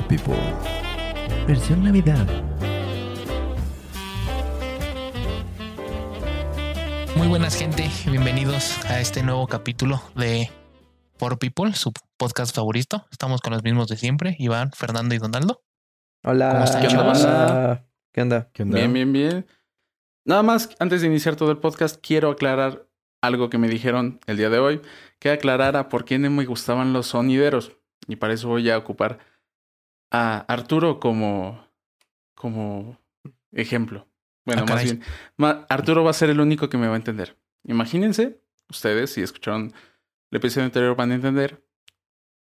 Poor People. Versión Navidad. Muy buenas gente, bienvenidos a este nuevo capítulo de Poor People, su podcast favorito. Estamos con los mismos de siempre, Iván, Fernando y Donaldo. Hola. ¿Cómo están, ¿Qué onda? ¿Qué onda? ¿Qué onda? Bien, bien, bien. Nada más, antes de iniciar todo el podcast, quiero aclarar algo que me dijeron el día de hoy, que aclarara por qué no me gustaban los sonideros. Y para eso voy a ocupar a Arturo como, como ejemplo. Bueno, Ah, más bien, Arturo va a ser el único que me va a entender. Imagínense, ustedes, si escucharon el episodio anterior, van a entender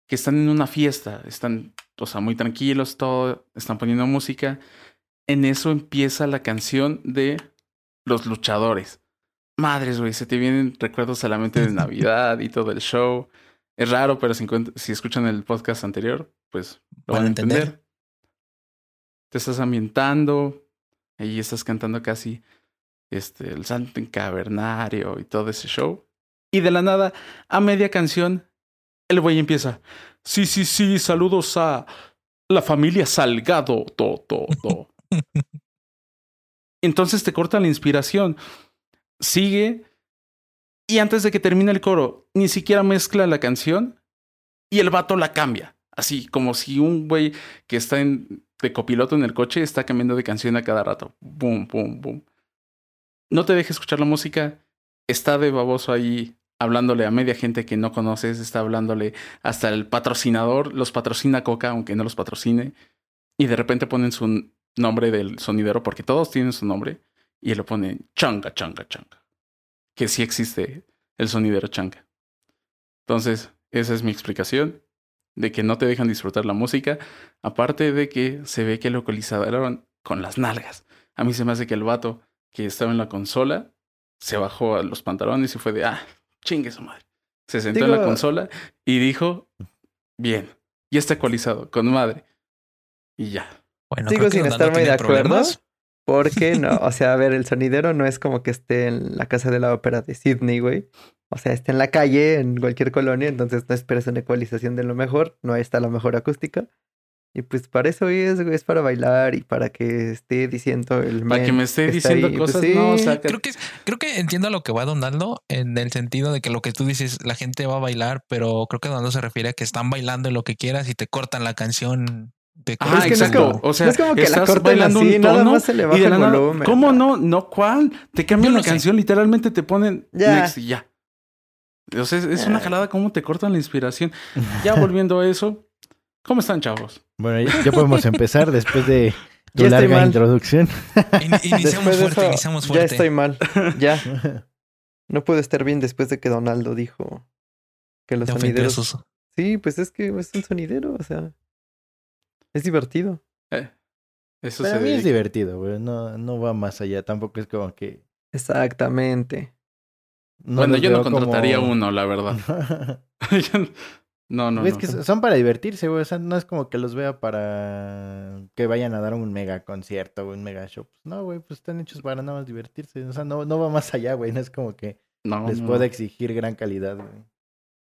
que están en una fiesta, están, o sea, muy tranquilos, todo, están poniendo música. En eso empieza la canción de los luchadores. Madres, güey, se te vienen recuerdos a la mente de Navidad y todo el show. Es raro, pero si, escuchan el podcast anterior, pues lo van, a entender. Te estás ambientando, ahí estás cantando casi este, el santo cavernario y todo ese show. Y de la nada, a media canción, el güey empieza. Sí, sí, sí, saludos a la familia Salgado, to, to, to. Entonces te corta la inspiración. Sigue. Y antes de que termine el coro, ni siquiera mezcla la canción. Y el vato la cambia. Así, como si un güey que está en, de copiloto en el coche está cambiando de canción a cada rato. Boom, boom, boom. No te dejes escuchar la música. Está de baboso ahí hablándole a media gente que no conoces. Está hablándole hasta el patrocinador. Los patrocina Coca, aunque no los patrocine. Y de repente ponen su nombre del sonidero, porque todos tienen su nombre. Y lo ponen changa, changa, changa. Que sí existe el sonidero changa. Entonces, esa es mi explicación de que no te dejan disfrutar la música. Aparte de que se ve que localizaron con las nalgas. A mí se me hace que el vato que estaba en la consola se bajó a los pantalones y fue de, ah, chingue su madre. Se sentó en la Digo- consola y dijo, bien, ya está ecualizado, con madre. Y ya. Bueno, que sin estar muy de acuerdo. problemas. Porque no, o sea, a ver, el sonidero no es como que esté en la casa de la ópera de Sydney, güey. O sea, está en la calle, en cualquier colonia, entonces no esperes una ecualización de lo mejor, no está la mejor acústica. Y pues para eso es, güey, es para bailar y para que esté diciendo el Para que me esté está diciendo ahí, pues cosas, sí. no, o sea, que- Creo que, creo que entiendo a lo que va Donaldo en el sentido de que lo que tú dices, la gente va a bailar, pero creo que Donaldo se refiere a que están bailando lo que quieras y te cortan la canción. Te Ah, es que no es exacto. como- o sea, no es como que la estás corten bailando así, un nada tono más se le y baja de el la nada, volumen. ¿Cómo no? ¿No cuál? Te cambian la no sé. canción, literalmente te ponen Ya. next y ya. O sea, es, es una Ya. jalada cómo te cortan la inspiración. Ya volviendo a eso, ¿cómo están, chavos? Bueno, ya, ya podemos empezar después de tu Ya larga introducción. In- iniciamos Después de fuerte, eso, iniciamos ya fuerte. estoy mal, ya. No puedo estar bien después de que Donaldo dijo que los sonideros... Sí, pues es que es un sonidero, o sea. Es divertido. Eh, eso Para se mí es divertido, güey. No, no va más allá. Tampoco es como que. Exactamente. no bueno, yo no como- contrataría uno, la verdad. no, no, Güey, no. es que son para divertirse, güey. O sea, no es como que los vea para que vayan a dar un mega concierto o un mega show. Pues no, güey, pues están hechos para nada más divertirse. O sea, no, no va más allá, güey. No es como que No, les no. pueda exigir gran calidad, güey.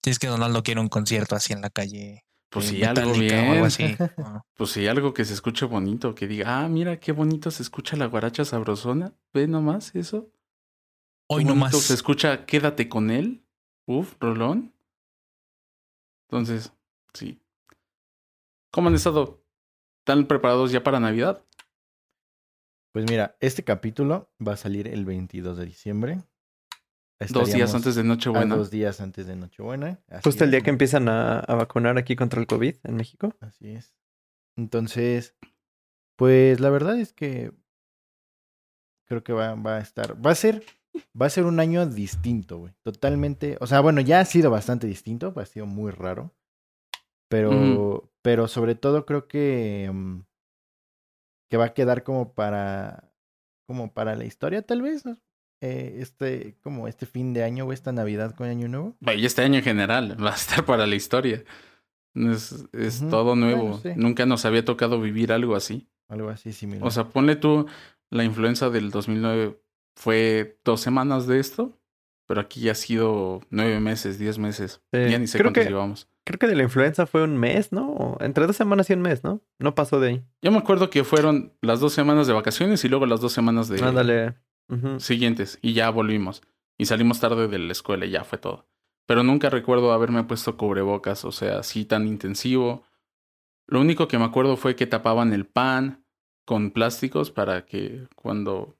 Si es que Donaldo quiere un concierto así en la calle. Pues eh, sí, algo bien. O algo así. Ah. Pues sí, algo que se escuche bonito, que diga, ah, mira qué bonito se escucha la guaracha sabrosona. Ve nomás eso. Hoy Qué no bonito más. Se escucha Quédate con él. Uf, rolón. Entonces, sí. ¿Cómo han estado? ¿Están preparados ya para Navidad? Pues mira, este capítulo va a salir el 22 de diciembre. Dos días antes de Nochebuena. Dos días antes de Nochebuena. Así Justo el día que empiezan a, a vacunar aquí contra el COVID en México. Así es. Entonces, pues la verdad es que creo que va, va a estar, va a ser, va a ser un año distinto, güey. Totalmente, o sea, bueno, ya ha sido bastante distinto, ha sido muy raro. Pero, pero sobre todo creo que, mm, que va a quedar como para, como para la historia, tal vez, ¿no? Eh, este, como este fin de año o esta Navidad con Año Nuevo. Vaya, este año en general va a estar para la historia. Es, es todo nuevo. Bueno, sí. Nunca nos había tocado vivir algo así. Algo así similar. O sea, ponle tú, la influenza del 2009 fue dos semanas de esto, pero aquí ya ha sido nueve meses, diez meses. Sí. Ya ni sé Creo cuántos que- llevamos. creo que de la influenza fue un mes, ¿no? Entre dos semanas y un mes, ¿no? No pasó de ahí. Yo me acuerdo que fueron las dos semanas de vacaciones y luego las dos semanas de Ándale. Siguientes y ya volvimos. Y salimos tarde de la escuela y ya fue todo. Pero nunca recuerdo haberme puesto cubrebocas, o sea, así tan intensivo. Lo único que me acuerdo fue que tapaban el pan con plásticos para que cuando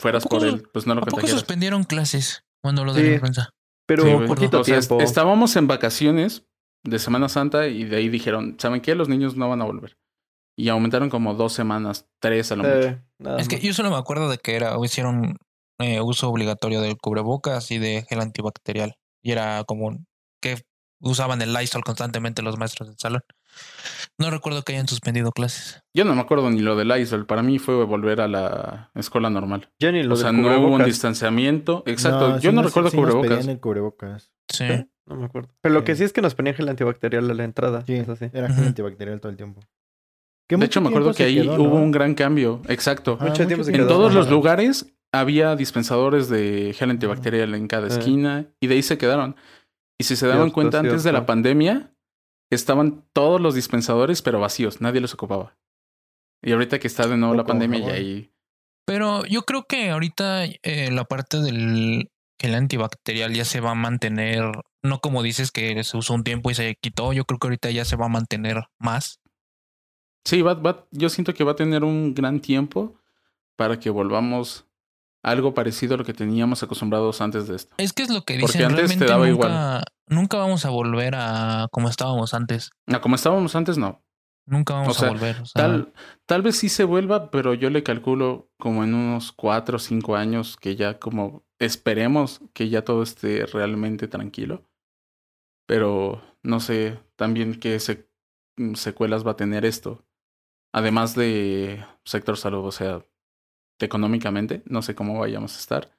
fueras ¿A poco- por él, pues no lo ¿A poco suspendieron clases cuando lo de Sí. la influenza? Pero Sí, poquito O sea, est- tiempo. estábamos en vacaciones de Semana Santa y de ahí dijeron, ¿saben qué? Los niños no van a volver. Y aumentaron como dos semanas, tres a lo mucho. Nada Es que yo solo me acuerdo de que era, hicieron eh, uso obligatorio del cubrebocas y de gel antibacterial. Y era como que usaban el Lysol constantemente los maestros del salón. No recuerdo que hayan suspendido clases. Yo no me acuerdo ni lo del ISOL. Para mí fue volver a la escuela normal. Yo ni lo o sea, no hubo un distanciamiento. Exacto. Yo sí no nos- recuerdo sí cubrebocas. pedían el cubrebocas. Sí. ¿Eh? No me acuerdo. Pero lo que Sí. es que nos ponían gel antibacterial a la entrada. Sí, Eso sí. era gel antibacterial todo el tiempo. De hecho, me acuerdo que ahí quedó, hubo un gran cambio. Exacto. Ajá, Mucho tiempo se En todos los lugares había dispensadores de gel antibacterial en cada Eh. esquina y de ahí se quedaron. Y si se daban Cierto, cuenta antes de la pandemia, estaban todos los dispensadores pero vacíos, nadie los ocupaba. Y ahorita que está de nuevo la pandemia y ahí Pero yo creo que ahorita eh, la parte del gel antibacterial ya se va a mantener, no como dices que se usó un tiempo y se quitó, yo creo que ahorita ya se va a mantener más. Sí, va, va- yo siento que va a tener un gran tiempo para que volvamos a algo parecido a lo que teníamos acostumbrados antes de esto. Es que es lo que Porque dicen, antes te realmente daba nunca, nunca vamos a volver a como estábamos antes. No, como estábamos antes, no. Nunca vamos O sea, a volver. o sea, Tal, tal vez sí se vuelva, pero yo le calculo como en unos cuatro o cinco años que ya como esperemos que ya todo esté realmente tranquilo. Pero no sé también qué se- secuelas va a tener esto. Además de sector salud, o sea, económicamente, no sé cómo vayamos a estar.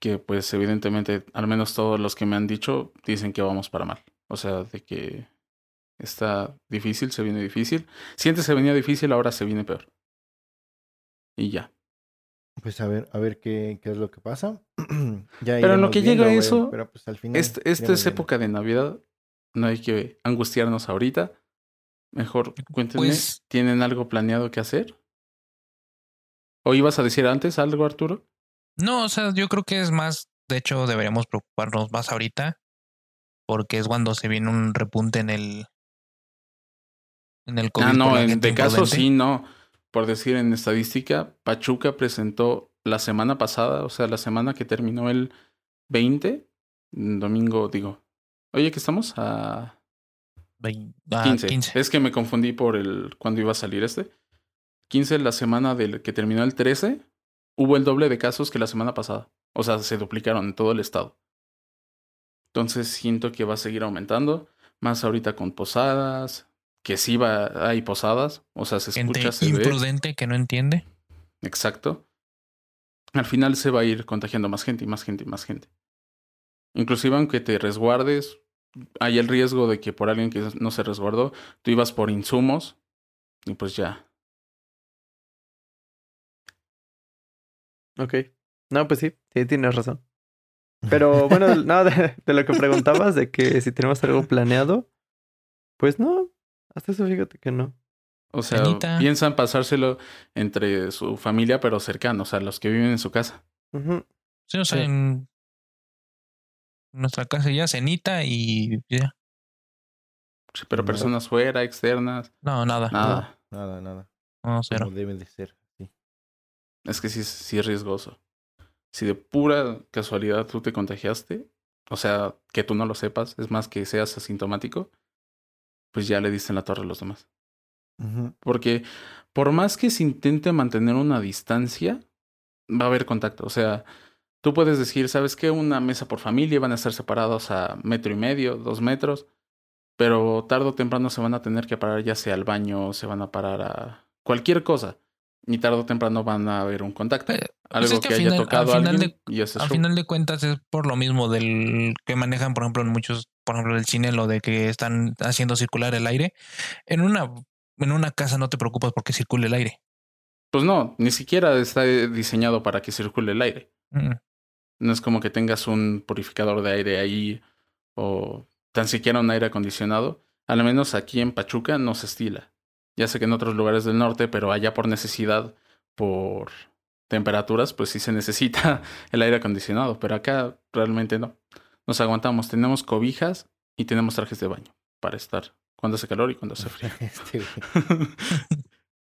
Que pues evidentemente, al menos todos los que me han dicho, dicen que vamos para mal. O sea, de que está difícil, se viene difícil. Si antes se venía difícil, ahora se viene peor. Y ya. Pues a ver, a ver qué, qué es lo que pasa. ya Pero en lo que llega güey, eso, pero pues al final Este- esta es época de Navidad. No hay que angustiarnos ahorita. Mejor cuéntenme, Pues- ¿tienen algo planeado que hacer? ¿O ibas a decir antes algo, Arturo? No, o sea, yo creo que es más, de hecho, deberíamos preocuparnos más ahorita, porque es cuando se viene un repunte en el en el COVID. ah, no, en, de caso sí, no. Por decir en estadística, Pachuca presentó la semana pasada, o sea, la semana que terminó el 20, domingo, digo. Oye, que estamos a Vein- ah, 15. 15. Es que me confundí por el cuando iba a salir este. 15 la semana del que terminó el 13, hubo el doble de casos que la semana pasada. O sea, se duplicaron en todo el estado. Entonces siento que va a seguir aumentando, más ahorita con posadas, que sí va hay posadas, o sea, se Gente escucha, se ve. imprudente que no entiende. Exacto. Al final se va a ir contagiando más gente y más gente y más gente. Inclusive aunque te resguardes, hay el riesgo de que por alguien que no se resguardó, tú ibas por insumos y pues ya. Ok. No, pues sí, sí, tienes razón. Pero bueno, no, de, de lo que preguntabas, de que si tenemos algo planeado, pues no, hasta eso fíjate que no. O sea, piensan pasárselo entre su familia, pero cercanos, o sea, los que viven en su casa. Sí, o sea, Sí. en nuestra casa ya cenita y ya. Sí, Pero personas fuera, externas, No, nada. nada. Nada, nada. No, cero. Como debe de ser. sí. Es que sí, sí es riesgoso. Si de pura casualidad tú te contagiaste, o sea, que tú no lo sepas, es más que seas asintomático, pues ya le diste en la torre a los demás. Porque por más que se intente mantener una distancia, va a haber contacto. O sea, tú puedes decir, ¿sabes qué? Una mesa por familia van a estar separados a metro y medio, dos metros, pero tarde o temprano se van a tener que parar ya sea al baño, se van a parar a cualquier cosa. Y tarde o temprano van a haber un contacto. Eh, Algo pues es que, haya final- tocado al a final alguien de- y Al final de cuentas es por lo mismo del que manejan, por ejemplo, en muchos, por ejemplo, el cine, lo de que están haciendo circular el aire. En una, en una casa no te preocupas porque circule el aire. Pues no, ni siquiera está diseñado para que circule el aire. Mm. No es como que tengas un purificador de aire ahí o tan siquiera un aire acondicionado, al menos aquí en Pachuca no se estila. Ya sé que en otros lugares del norte, pero allá por necesidad, por temperaturas, pues sí se necesita el aire acondicionado, pero acá realmente no. Nos aguantamos, tenemos cobijas y tenemos trajes de baño para estar cuando hace calor y cuando hace frío. Este.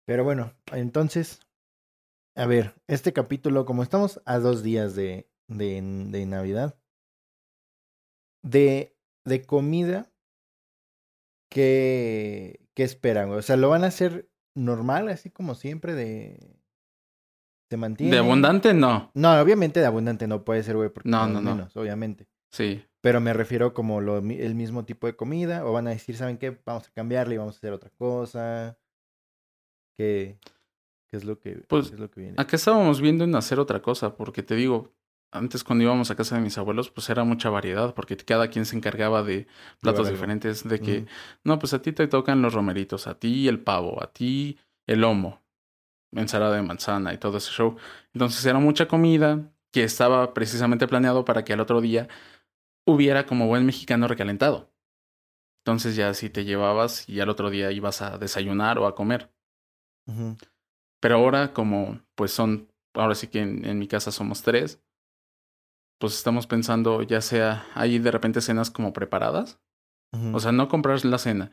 Pero bueno, entonces, a ver, este capítulo, como estamos a dos días de, de, de Navidad, de, de comida, ¿qué, ¿qué esperan? O sea, ¿lo van a hacer normal, así como siempre, de... ¿Se mantiene? de abundante, no. No, obviamente de abundante no puede ser, güey, porque No, no, no, no. menos, obviamente. Sí. Pero me refiero como lo, el mismo tipo de comida, o van a decir, ¿saben qué? Vamos a cambiarle y vamos a hacer otra cosa. ¿Qué, qué es lo que, Pues, qué es lo que viene? Acá estábamos viendo en hacer otra cosa, porque te digo, antes cuando íbamos a casa de mis abuelos, pues era mucha variedad, porque cada quien se encargaba de platos diferentes, de que, no, pues a ti te tocan los romeritos, a ti el pavo, a ti el lomo, ensalada de manzana y todo ese show. Entonces era mucha comida que estaba precisamente planeado para que al otro día hubiera como buen mexicano recalentado. Entonces ya si te llevabas y al otro día ibas a desayunar o a comer. Pero ahora, como pues son, ahora sí que en, en mi casa somos tres, pues estamos pensando, ya sea, hay de repente cenas como preparadas. O sea, no comprar la cena,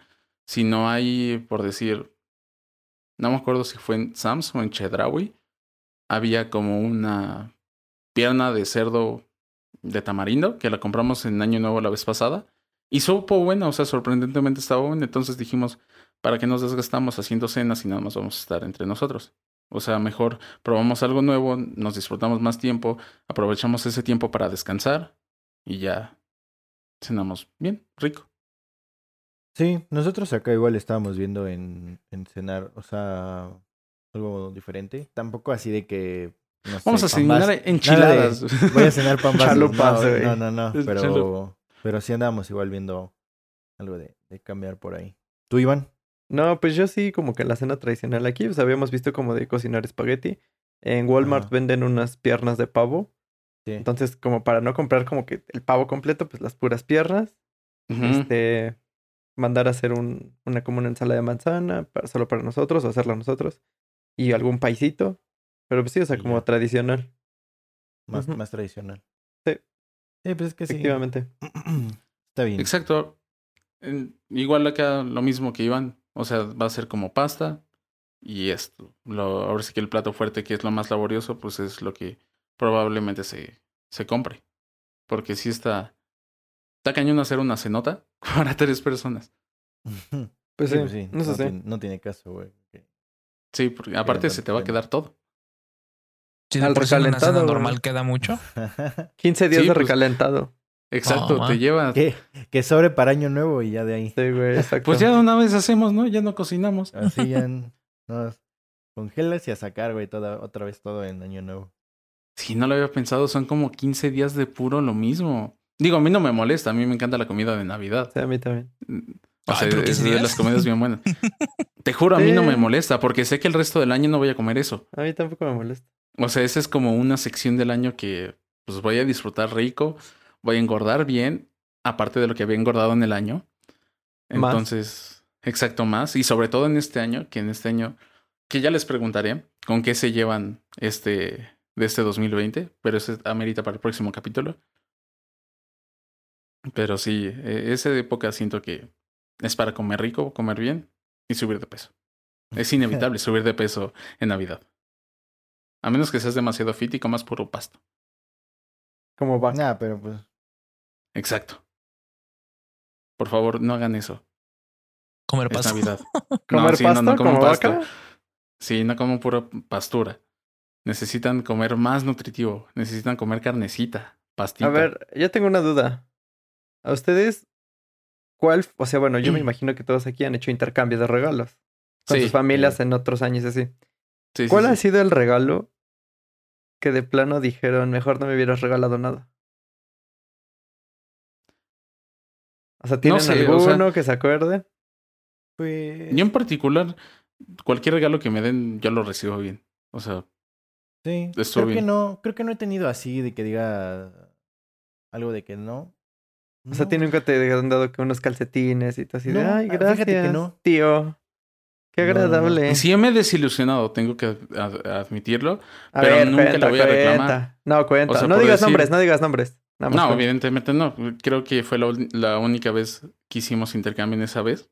sino hay, por decir, no me acuerdo si fue en Sam's o en Chedraui, había como una pierna de cerdo de tamarindo que la compramos en Año Nuevo la vez pasada. Y supo buena, o sea, sorprendentemente estaba buena. Entonces dijimos, ¿para qué nos desgastamos haciendo cenas y nada más vamos a estar entre nosotros? O sea, mejor probamos algo nuevo, nos disfrutamos más tiempo, aprovechamos ese tiempo para descansar y ya cenamos bien, rico. Sí, nosotros acá igual estábamos viendo en, en cenar, o sea, algo diferente. Tampoco así de que. No Vamos sé, a cenar enchiladas. de, Voy a cenar pambazos. Chalupas, no, no, no, no, Pero, pero sí andábamos igual viendo algo de, de cambiar por ahí. ¿Tú, Iván? No, pues yo sí, como que la cena tradicional aquí, pues habíamos visto como de cocinar espagueti. En Walmart Ajá. venden unas piernas de pavo. Sí. Entonces, como para no comprar como que el pavo completo, pues las puras piernas. Este, mandar a hacer un, una como una ensalada de manzana, para, solo para nosotros, o hacerla nosotros. Y algún paisito. Pero pues sí, o sea, como ya. tradicional. Más, más tradicional. Sí. Sí, pues es que sí. Efectivamente. Está bien. Exacto. Igual acá lo mismo que iban. O sea, va a ser como pasta. Y esto. Lo, ahora sí que el plato fuerte, que es lo más laborioso, pues es lo que probablemente se, se compre. Porque sí está. Está cañón hacer una cenota para tres personas. Pues Sí, sí, pues sí, no, sí. tiene, no tiene caso, güey. Sí, porque aparte se te va a quedar todo. De Al sí una recalentado, cena normal queda mucho. 15 días Sí, de pues- recalentado. Exacto, te lleva. que, que sobre para año nuevo y ya de ahí. Sí, güey, exacto. Pues ya una vez hacemos, ¿no? Ya no cocinamos. Así ya nos congelas y a sacar, güey, toda, otra vez todo en año nuevo. Sí, no lo había pensado, son como 15 días de puro lo mismo. Digo, a mí no me molesta, a mí me encanta la comida de Navidad. Sí, a mí también. O Ay, sea, es 15 de las comidas bien buenas. Te juro, a mí no me molesta, porque sé que el resto del año no voy a comer eso. A mí tampoco me molesta. O sea, esa es como una sección del año que pues voy a disfrutar rico, voy a engordar bien, aparte de lo que había engordado en el año. Más. Entonces, exacto, más. Y sobre todo en este año, que en este año, que ya les preguntaré con qué se llevan este de este 2020, pero eso amerita para el próximo capítulo. Pero sí, eh, esa época siento que es para comer rico, comer bien y subir de peso. Es inevitable subir de peso en Navidad. A menos que seas demasiado fit y comas puro pasto. ¿Cómo va? Nada, pero pues. Exacto. Por favor, no hagan eso. Comer Es pasto. Navidad. ¿Comer sí, pasto coman como pasto. vaca? Sí, no coman pura pastura. Necesitan comer más nutritivo. Necesitan comer carnecita, pastita. A ver, yo tengo una duda. ¿A ustedes cuál? O sea, bueno, yo me imagino que todos aquí han hecho intercambios de regalos con Sí, sus familias sí. en otros años así. Sí, ¿Cuál sí. ha sido el regalo que de plano dijeron, mejor no me hubieras regalado nada? O sea, ¿tienen sé, o alguno sea- que se acuerde? Pues. Yo en particular, cualquier regalo que me den, yo lo recibo bien. O sea, Sí, creo que no, creo que no he tenido así de que diga algo de que no. O sea, No. ¿tiene nunca te han dado que unos calcetines y tú así de, No, ay, ah, fíjate que gracias, no. tío. Qué No, no, no. agradable. Sí, yo me he desilusionado, tengo que ad- admitirlo. A pero ver, nunca cuenta, la voy a reclamar. cuenta. No, cuenta. O sea, no digas decir- nombres, no digas nombres. Nada más No, evidentemente no. Creo que fue la única vez que hicimos intercambio en esa vez.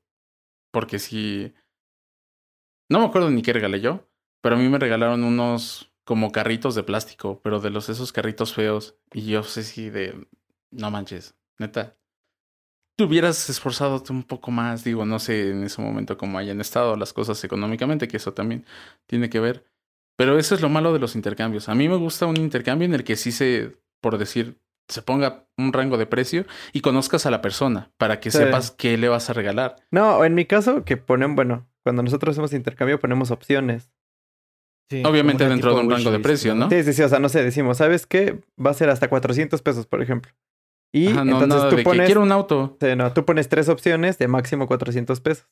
Porque sí. No me acuerdo ni qué regalé yo. Pero a mí me regalaron unos como carritos de plástico. Pero de los esos carritos feos. Y yo sé si de. No manches. Neta. Te hubieras esforzado un poco más. Digo, no sé en ese momento cómo hayan estado las cosas económicamente. Que eso también tiene que ver. Pero eso es lo malo de los intercambios. A mí me gusta un intercambio en el que sí se, por decir, se ponga un rango de precio y conozcas a la persona para que Sí. sepas qué le vas a regalar. No, en mi caso, que ponen, bueno, cuando nosotros hacemos intercambio ponemos opciones. Sí, Obviamente dentro de un rango de precio, ¿no? Sí, sí, sí, o sea, no sé, decimos, ¿sabes qué? Va a ser hasta 400 pesos, por ejemplo. Y Ajá, no, entonces tú pones, quiero un auto. sí, no, tú pones tres opciones de máximo 400 pesos.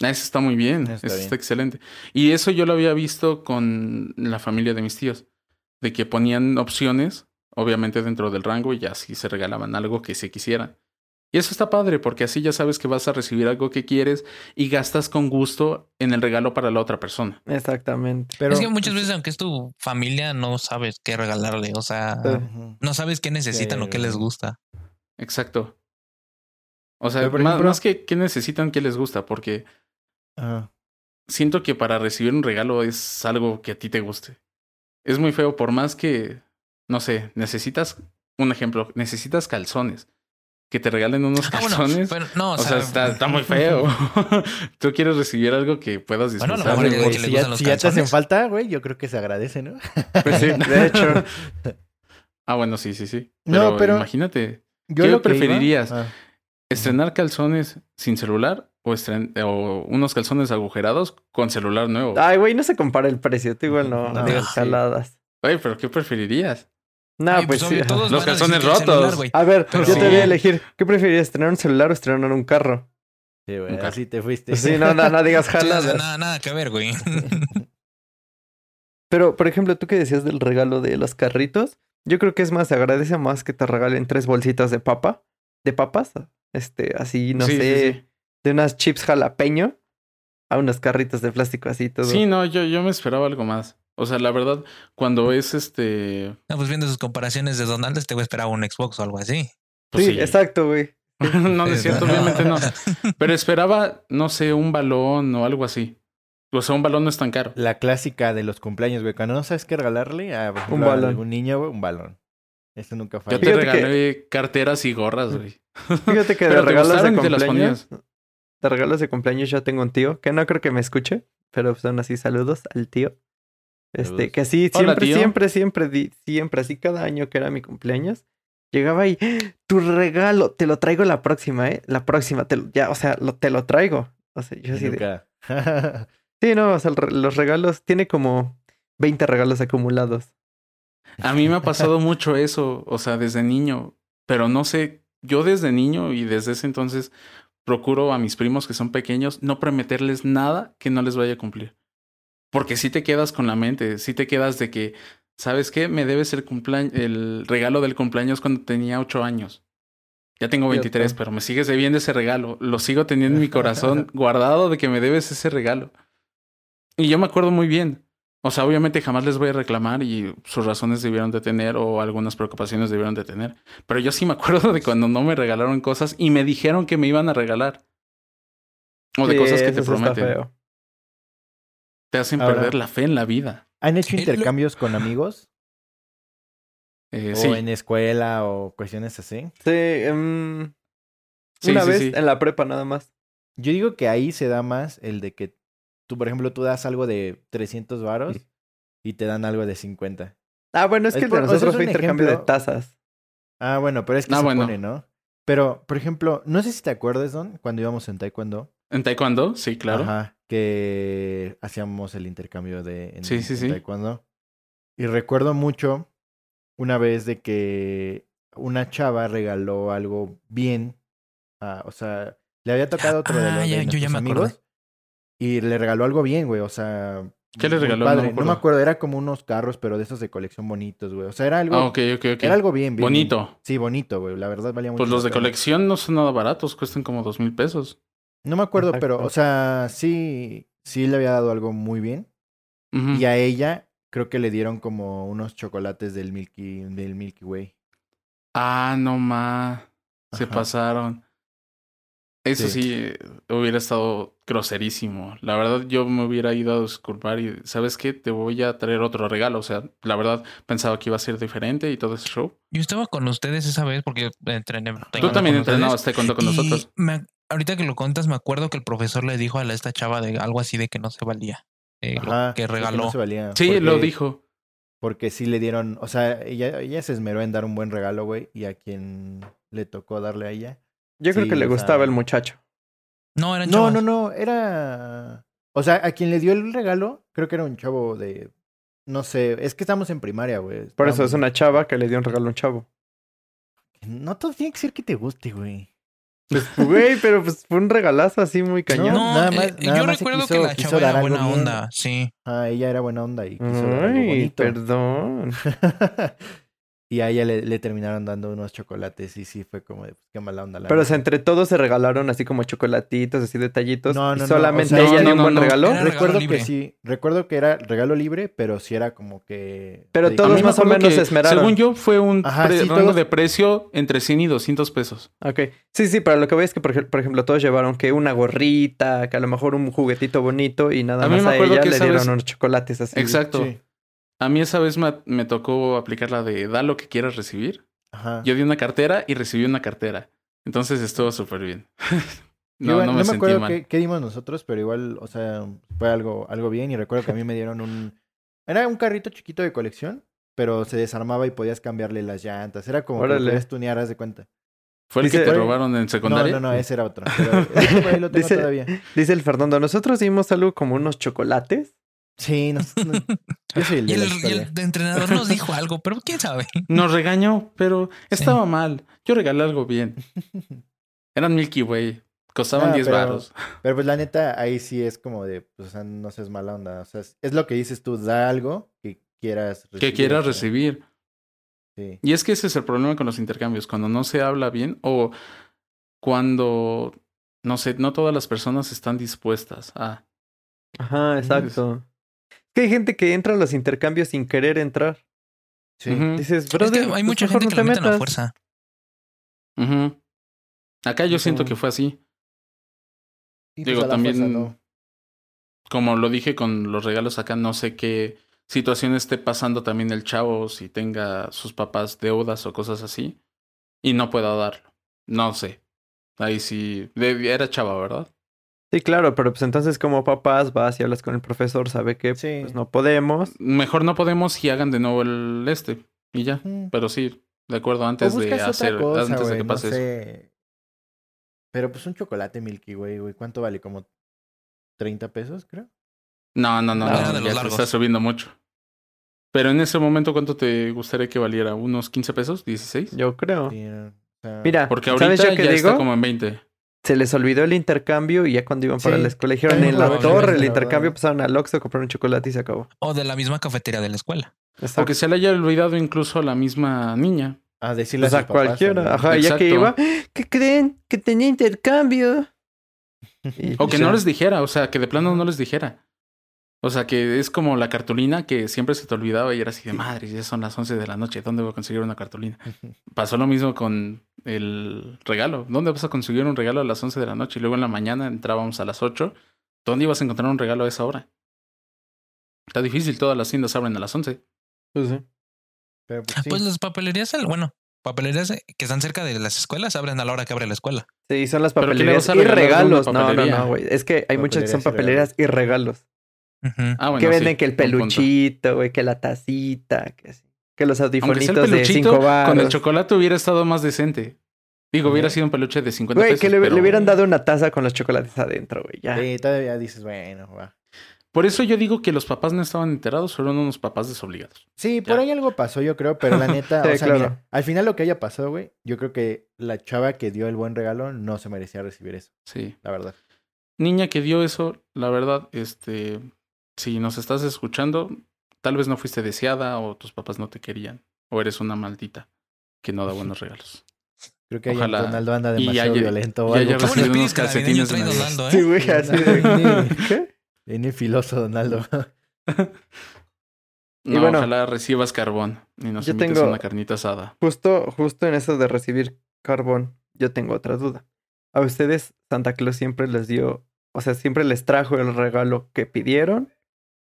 Eso está muy bien, Está eso bien. está excelente. Y eso yo lo había visto con la familia de mis tíos, de que ponían opciones, obviamente dentro del rango, y así se regalaban algo que se quisieran. Y eso está padre, porque así ya sabes que vas a recibir algo que quieres y gastas con gusto en el regalo para la otra persona. Exactamente. Pero, es que muchas veces, aunque es tu familia, no sabes qué regalarle. O sea, no sabes qué necesitan o qué les gusta. Exacto. O sea, más, ejemplo- más que qué necesitan, qué les gusta, porque siento que para recibir un regalo es algo que a ti te guste. Es muy feo, por más que, no sé, necesitas, un ejemplo, necesitas calzones. Que te regalen unos Ah, bueno, calzones. pero no, o, o sea, sea, está, está muy feo. Tú quieres recibir algo que puedas Bueno, a lo disfrutar. güey, que le si, ya, los si ya te hacen falta, güey, yo creo que se agradece, ¿no? Pues sí, de hecho. ah, bueno, sí, sí, sí. No, pero- imagínate, Yo ¿Qué lo iba- preferirías? Ah, estrenar calzones sin celular o, estren- o unos calzones agujerados con celular nuevo. Ay, güey, no se compara el precio. Tú igual no, No, digas sí. jaladas. Oye, pero ¿qué preferirías? No, ay, pues, obvio, todos Los calzones celular, rotos. A ver, Pero yo te voy a elegir. ¿Qué preferirías, tener un celular o estrenar un carro? sí, güey, así te fuiste. Sí, no, no, no digas sea, jaladas. nada, nada que ver, güey. Pero, por ejemplo, tú que decías del regalo de los carritos, yo creo que es más, se agradece más que te regalen tres bolsitas de papa, de papas, este, así, no Sí, sé, sí. de unas chips jalapeño a unos carritos de plástico así todo. Sí, no, yo, yo me esperaba algo más. O sea, la verdad, cuando es este. No, pues viendo sus comparaciones de Donald, te voy a esperar un Xbox o algo así. pues sí, exacto, güey. no, no es cierto, obviamente no. Pero esperaba, no sé, un balón o algo así. O sea, un balón no es tan caro. La clásica de los cumpleaños, güey. Cuando no sabes qué regalarle a, ejemplo, Un a balón. algún niño, güey, un balón. Eso nunca Yo falla. te Fíjate que- regalé carteras y gorras, güey. Fíjate que de te regalos de gustaron y te las cumpleaños, ponías. de regalos de cumpleaños yo tengo un tío que no creo que me escuche, pero son así saludos al tío. Este, que sí, Hola, siempre, tío. siempre, siempre, siempre, así cada año que era mi cumpleaños, llegaba y tu regalo, te lo traigo la próxima, ¿eh? La próxima, te lo- ya, o sea, lo, te lo traigo. O sea, yo así de, sí, no, o sea, los regalos, tiene como 20 regalos acumulados. A mí me ha pasado mucho eso, o sea, desde niño. Pero no sé, yo desde niño y desde ese entonces procuro a mis primos que son pequeños no prometerles nada que no les vaya a cumplir. Porque si te quedas con la mente, si te quedas de que, ¿sabes qué? Me debes el cumpleaños, el regalo del cumpleaños cuando tenía ocho años. Ya tengo 23, Cierto. pero me sigues debiendo ese regalo. Lo sigo teniendo en mi corazón guardado de que me debes ese regalo. Y yo me acuerdo muy bien. O sea, obviamente jamás les voy a reclamar y sus razones debieron de tener o algunas preocupaciones debieron de tener. Pero yo sí me acuerdo de cuando no me regalaron cosas y me dijeron que me iban a regalar. O de Sí, cosas que te sí prometen. Te hacen Ahora- perder la fe en la vida. ¿Han hecho lo- intercambios con amigos? Eh, o sí. en escuela o cuestiones así. Sí, Sí, una sí, vez sí. en la prepa nada más. Yo digo que ahí se da más el de que tú, por ejemplo, tú das algo de 300 varos y te dan algo de 50. Ah, bueno, es Es que el de nosotros fue intercambio de tazas. Ah, bueno, pero es que Ah, se bueno. pone, ¿no? Pero, por ejemplo, no sé si te acuerdas, Don, cuando íbamos en Taekwondo. ¿En taekwondo? Sí, claro. Ajá, que hacíamos el intercambio de en, Sí, sí, en sí. Y recuerdo mucho una vez de que una chava regaló algo bien. ah, o sea, le había tocado otro de Ah, los de ya, yo ya me acordé. amigos. Y le regaló algo bien, güey. O sea, ¿Qué le regaló? No me padre. No me, acuerdo. acuerdo, era como unos carros, pero de esos de colección bonitos, güey. O sea, era algo, Ah, ok, ok. era algo bien, bien. Bonito. bien. Sí, bonito, güey. La verdad valía mucho. Pues los de colección no son nada baratos, cuestan como dos mil pesos. No me acuerdo, pero, o sea, sí, sí le había dado algo muy bien. Y a ella creo que le dieron como unos chocolates del Milky, del Milky Way. Ah, no ma. Se Ajá. pasaron. Eso Sí. sí. hubiera estado groserísimo. La verdad, yo me hubiera ido a disculpar y, ¿sabes qué? Te voy a traer otro regalo. O sea, la verdad, pensaba que iba a ser diferente y todo ese show. Yo estaba con ustedes esa vez porque entrené. Tú también entrenabas taekwondo con y nosotros. me- ahorita que lo contas, me acuerdo que el profesor le dijo a la- esta chava de algo así de que no se valía. eh, lo que regaló. no se valía, Sí, porque- lo dijo. Porque sí le dieron, o sea, ella, ella se esmeró en dar un buen regalo, güey, y a quien le tocó darle a ella. Yo creo que le sea- gustaba el muchacho. No, eran No, chavas. no, no, era... O sea, a quien le dio el regalo, creo que era un chavo de... No sé, es que estamos en primaria, güey. Por eso es una chava que le dio un regalo a un chavo. No todo tiene que ser que te guste, güey. Pues, güey, pero pues fue un regalazo así muy cañón. No, nada eh, más- nada yo más se recuerdo quiso- que la chava era buena bien. onda, sí. Ah, ella era buena onda y quiso dar algo Ay, bonito. perdón. y a ella le, le terminaron dando unos chocolates y sí fue como de, pues, qué mala onda. La Pero o neta. sea, entre todos se regalaron así como chocolatitos, así detallitos. No, y no, no, solamente o sea, ella no, dio un buen no. regalo. Era regalo Recuerdo libre. que sí, recuerdo que era regalo libre, pero sí era como que... Pero todos más o menos se esmeraron. Según yo, fue un Ajá, pre- sí, rango todos- de precio entre 100 y 200 pesos. Ok. Sí, sí, pero lo que voy es que, por, ej- por ejemplo, todos llevaron que una gorrita, que a lo mejor un juguetito bonito y nada A más a ella le dieron vez- unos chocolates así. Exacto. Sí, A mí esa vez me, me tocó aplicar la de da lo que quieras recibir. ajá. Yo di una cartera y recibí una cartera. Entonces estuvo súper bien. no, Igual- no me, me sentí acuerdo mal. qué, qué dimos nosotros, pero igual, o sea, fue algo, algo bien. Y recuerdo que a mí me dieron un... Era un carrito chiquito de colección, pero se desarmaba y podías cambiarle las llantas. Era como que Órale. podías tunear, haz de cuenta. ¿Fue el que te robaron en No, secundaria? no, no, ese era otro. Pero ese por ahí lo tengo Dice- todavía. Dice el Fernando, nosotros dimos algo como unos chocolates. Sí, no, no, yo soy el Y de el, y historia. el entrenador nos dijo algo, pero quién sabe. Nos regañó, pero estaba mal. Yo regalé algo bien. Eran Milky Way. Costaban Ah, 10 pero- baros. Pero pues la neta, ahí sí es como de, pues, o sea, no seas mala onda. O sea, es, es lo que dices tú, da algo que quieras recibir. Que quieras recibir. Sí. Y es que ese es el problema con los intercambios. Cuando no se habla bien o cuando, no sé, no todas las personas están dispuestas a... Ajá, exacto. Es que hay gente que entra a los intercambios sin querer entrar. Sí. Ujú. Dices, Es brother, que hay pues mucha gente no que la meten a metas". fuerza. Ujú. Acá yo siento que fue así. Y, pues, Digo, también, fuerza, ¿no? como lo dije con los regalos acá, no sé qué situación esté pasando también el chavo, si tenga sus papás deudas o cosas así, y no pueda darlo. No sé. Ahí sí, era chava, ¿verdad? Sí, claro, pero pues entonces como papás vas y hablas con el profesor, sabe que Sí. pues no podemos. Mejor no podemos y hagan de nuevo el este, y ya. Ujú. Pero sí, de acuerdo, antes de hacer, cosa, antes de que no pase eso. Pero pues un chocolate Milky Way, güey, ¿cuánto vale? ¿Como 30 pesos, creo? No, no, no, No, no, era de los ya largos. está subiendo mucho. Pero en ese momento, ¿cuánto te gustaría que valiera? ¿Unos 15 pesos? ¿16? Yo creo. Sí, o sea, Mira, Porque ¿sabes ahorita yo ya digo? está como en 20. Se les olvidó el intercambio y ya cuando iban para la escuela dijeron en la torre el intercambio, pasaron al Oxxo, compraron un chocolate y se acabó. O de la misma cafetería de la escuela. Exacto. O que se le haya olvidado incluso a la misma niña. A decirle a papás cualquiera. Ajá, ya que iba, ¿qué creen? Que tenía intercambio. Y O que ya. no les dijera, o sea, que de plano no les dijera. O sea, que es como la cartulina que siempre se te olvidaba y era así de madre, ya son las 11 de la noche, ¿dónde voy a conseguir una cartulina? Pasó lo mismo con el regalo. ¿Dónde vas a conseguir un regalo a las 11 de la noche? Y luego en la mañana entrábamos a las 8. ¿Dónde ibas a encontrar un regalo a esa hora? Está difícil, todas las tiendas abren a las 11. Pues sí. Pero pues, sí. Pues las papelerías, bueno, papelerías que están cerca de las escuelas abren a la hora que abre la escuela. Sí, son las ¿Pero qué le papelerías y regalos. No, no, no, güey. Es que hay muchas que son Papelerías y regalos. Ujú. Ah, bueno, que sí, venden que el peluchito, güey, que la tacita, que, así. Que los audifonitos de peluchito, 5 baros. con el chocolate hubiera estado más decente. Digo, hubiera sido un peluche de 50 Güey, pesos. que le, hubieran dado una taza con los chocolates adentro, güey. Ya. Sí, todavía dices, bueno, va. Por eso yo digo que los papás no estaban enterados, fueron unos papás desobligados. Sí, por Ya. ahí algo pasó, yo creo, pero la neta, Sí, o sea, claro. mira, al final lo que haya pasado, güey, yo creo que la chava que dio el buen regalo no se merecía recibir eso, Sí. la verdad. Niña que dio eso, la verdad, este. si nos estás escuchando, tal vez no fuiste deseada o tus papás no te querían. O eres una maldita que no da buenos regalos. Creo que ahí Ojalá. Donaldo anda Y demasiado haya- violento o y haya algo. ¿Cómo le recibido pides unos que navideño calcetines Sí, eh? güey, así de... ¿Qué? Viene filoso, Donaldo. Y No, bueno. ojalá recibas carbón y nos Yo invites tengo- una carnita asada. Justo, justo en eso de recibir carbón, yo tengo otra duda. ¿A ustedes Santa Claus siempre les dio, o sea, siempre les trajo el regalo que pidieron?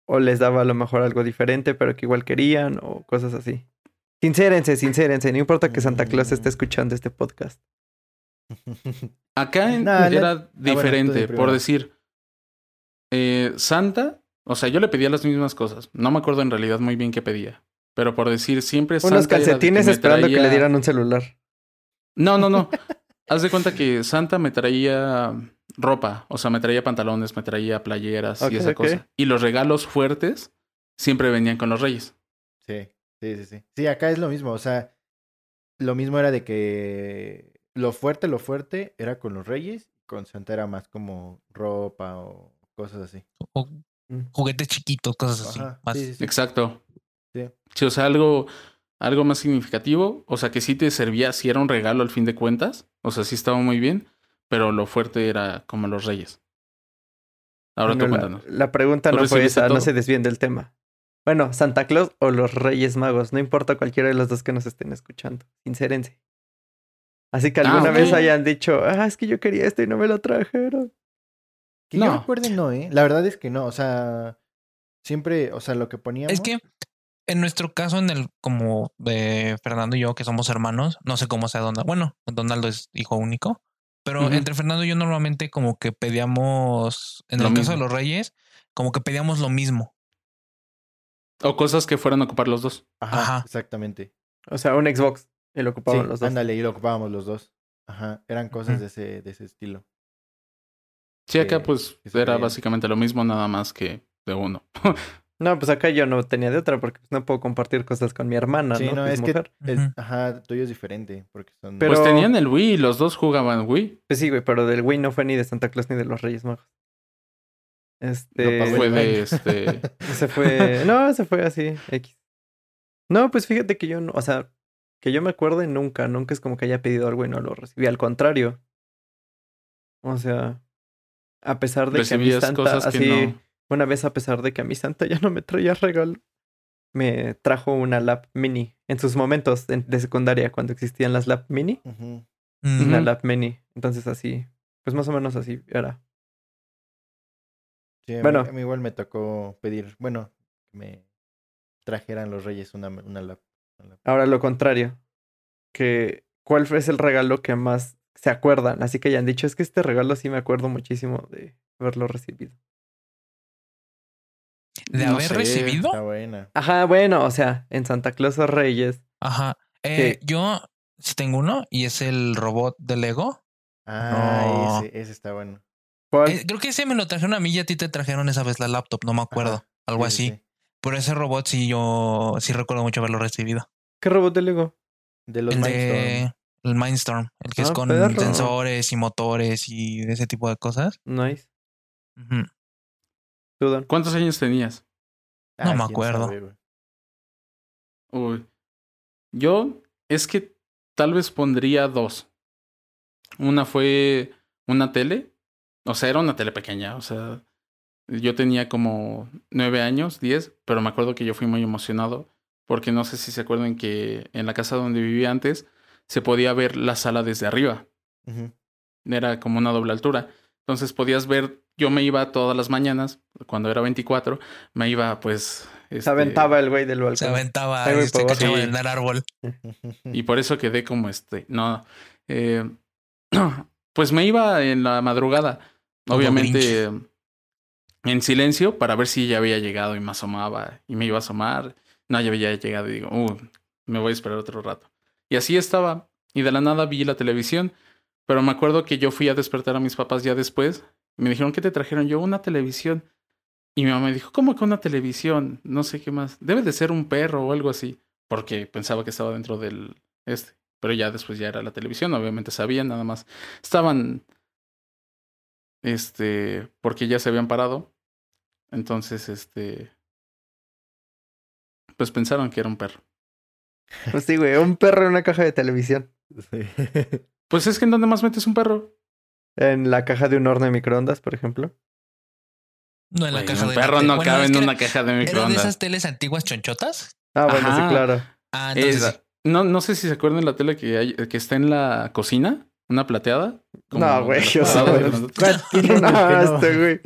¿O les daba a lo mejor algo diferente, pero que igual querían? O cosas así. Sincérense, sincérense. No importa que Santa Claus esté escuchando este podcast. Acá en- No, la- era Ah, bueno, diferente, por decir, eh, Santa, o sea, yo le pedía las mismas cosas. No me acuerdo en realidad muy bien qué pedía. Pero por decir, siempre Santa Unos era de que calcetines esperando que le dieran un celular. No, no, no. Haz de cuenta que Santa me traía ropa, o sea, me traía pantalones, me traía playeras y esa cosa. Y los regalos fuertes siempre venían con los reyes. Sí, sí, sí, sí. Sí, acá es lo mismo. O sea, lo mismo era de que lo fuerte, lo fuerte era con los reyes. Con Santa era más como ropa o cosas así. O Mm. juguetes chiquitos, cosas así. Ajá, más- sí, sí, sí. Exacto. Sí. Sí, o sea, algo, algo más significativo. O sea, que sí te servía, si era un regalo al fin de cuentas. O sea, sí estaba muy bien. Pero lo fuerte era como los reyes. Ahora Bueno, tú la- cuéntanos. La, pregunta ¿Tú no fue esa, no se desvíen del tema. Bueno, Santa Claus o los Reyes Magos, no importa cualquiera de los dos que nos estén escuchando. Sincérense. Así que Ah, alguna vez hayan dicho, ah, es que yo quería esto y no me lo trajeron. Que yo No. recuerde, no, ¿eh? La verdad es que no. O sea, siempre, o sea, lo que poníamos. Es que en nuestro caso, en el como de Fernando y yo, que somos hermanos, no sé cómo sea Donaldo. Bueno, Donaldo es hijo único, pero entre Fernando y yo normalmente como que pedíamos, en Lo el caso de los reyes, como que pedíamos lo mismo. O cosas que fueran a ocupar los dos. Ajá, Ajá. exactamente. O sea, un Xbox. Y lo Sí, ocupaban los dos. ándale, y lo ocupábamos los dos. Ajá, eran cosas de, ese, de ese estilo. Sí, acá pues era básicamente lo mismo, nada más que de uno. No, pues acá yo no tenía de otra porque no puedo compartir cosas con mi hermana, Sí, ¿no? no, es que mujer. es- ajá, tuyo es diferente. Porque son. Pero- Pues tenían el Wii los dos jugaban Wii. Pues sí, güey, pero del Wii no fue ni de Santa Claus ni de los Reyes Magos. Este... Fue de este. Se fue. No, se fue así, X. No, pues fíjate que yo no, o sea, que yo me acuerde nunca, nunca es como que haya pedido algo y no lo recibí. Al contrario. O sea, a pesar de que a cosas que así, no. Una vez a pesar de que a mi Santa ya no me traía regalo, me trajo una lap mini en sus momentos de, de secundaria, cuando existían las lap mini, una lap mini. Entonces así, pues más o menos así era. Sí, a mí- Bueno. a mí igual me tocó pedir, bueno, que me trajeran los reyes una, una lap. una lap. Ahora lo contrario, que ¿cuál es el regalo que más se acuerdan? Así que hayan dicho, es que este regalo sí me acuerdo muchísimo de haberlo recibido. De no haber sé. recibido. Está buena. Ajá, bueno, o sea, en Santa Claus o Reyes. Ajá. Eh, yo sí tengo uno y es el robot de Lego. Ah, No. ese, ese está bueno. ¿Cuál? Eh, creo que ese me lo trajeron a mí y a ti te trajeron esa vez la laptop, no me acuerdo. Ajá, Algo sí, sí, así. sí. Pero ese robot sí yo sí recuerdo mucho haberlo recibido. ¿Qué robot de Lego? De los el Mindstorm. de el Mindstorm, el que es Ah, con perro. sensores y motores y ese tipo de cosas. Nice. Ujú. ¿Tú, Don? ¿Cuántos años tenías? no me quién acuerdo. sabe, güey. Uy. Yo es que tal vez pondría dos. Una fue una tele. O sea, era una tele pequeña. O sea, yo tenía como nueve años, diez, pero me acuerdo que yo fui muy emocionado porque no sé si se acuerdan que en la casa donde vivía antes se podía ver la sala desde arriba. Era como una doble altura. Entonces podías ver, yo me iba todas las mañanas, cuando era 24, me iba pues... Se este, aventaba el güey del balcón. Se aventaba se cachaba Sí. en el árbol. Y por eso quedé como este. No. eh, pues me iba en la madrugada. Como Obviamente en silencio para ver si ya había llegado y me asomaba. Y me iba a asomar. No, ya había llegado y digo, uh, me voy a esperar otro rato. Y así estaba. Y de la nada vi la televisión. Pero me acuerdo que yo fui a despertar a mis papás ya después. Me dijeron, ¿qué te trajeron? Yo, una televisión. Y mi mamá me dijo, ¿cómo que una televisión? No sé qué más. Debe de ser un perro o algo así. Porque pensaba que estaba dentro del este. Pero ya después ya era la televisión. Obviamente sabían, nada más. Estaban. Este. Porque ya se habían parado. Entonces, este. Pues pensaron que era un perro. Pues sí, güey, un perro en una caja de televisión. Sí. Pues es que en dónde más metes un perro. En la caja de un horno de microondas, por ejemplo. No, en la Güey, caja un de perro no Bueno, cabe en una era- caja de ¿Era de microondas. esas teles antiguas chonchotas? Ah, bueno, Ajá. sí, claro. Ah, entonces Esa- sí. no, no sé si se acuerdan la tele que, hay, que está en la cocina, una plateada. como No, güey, las o sea, cuadradas, güey. grandotas. ¿Cuál tiene No, uno que no? este güey.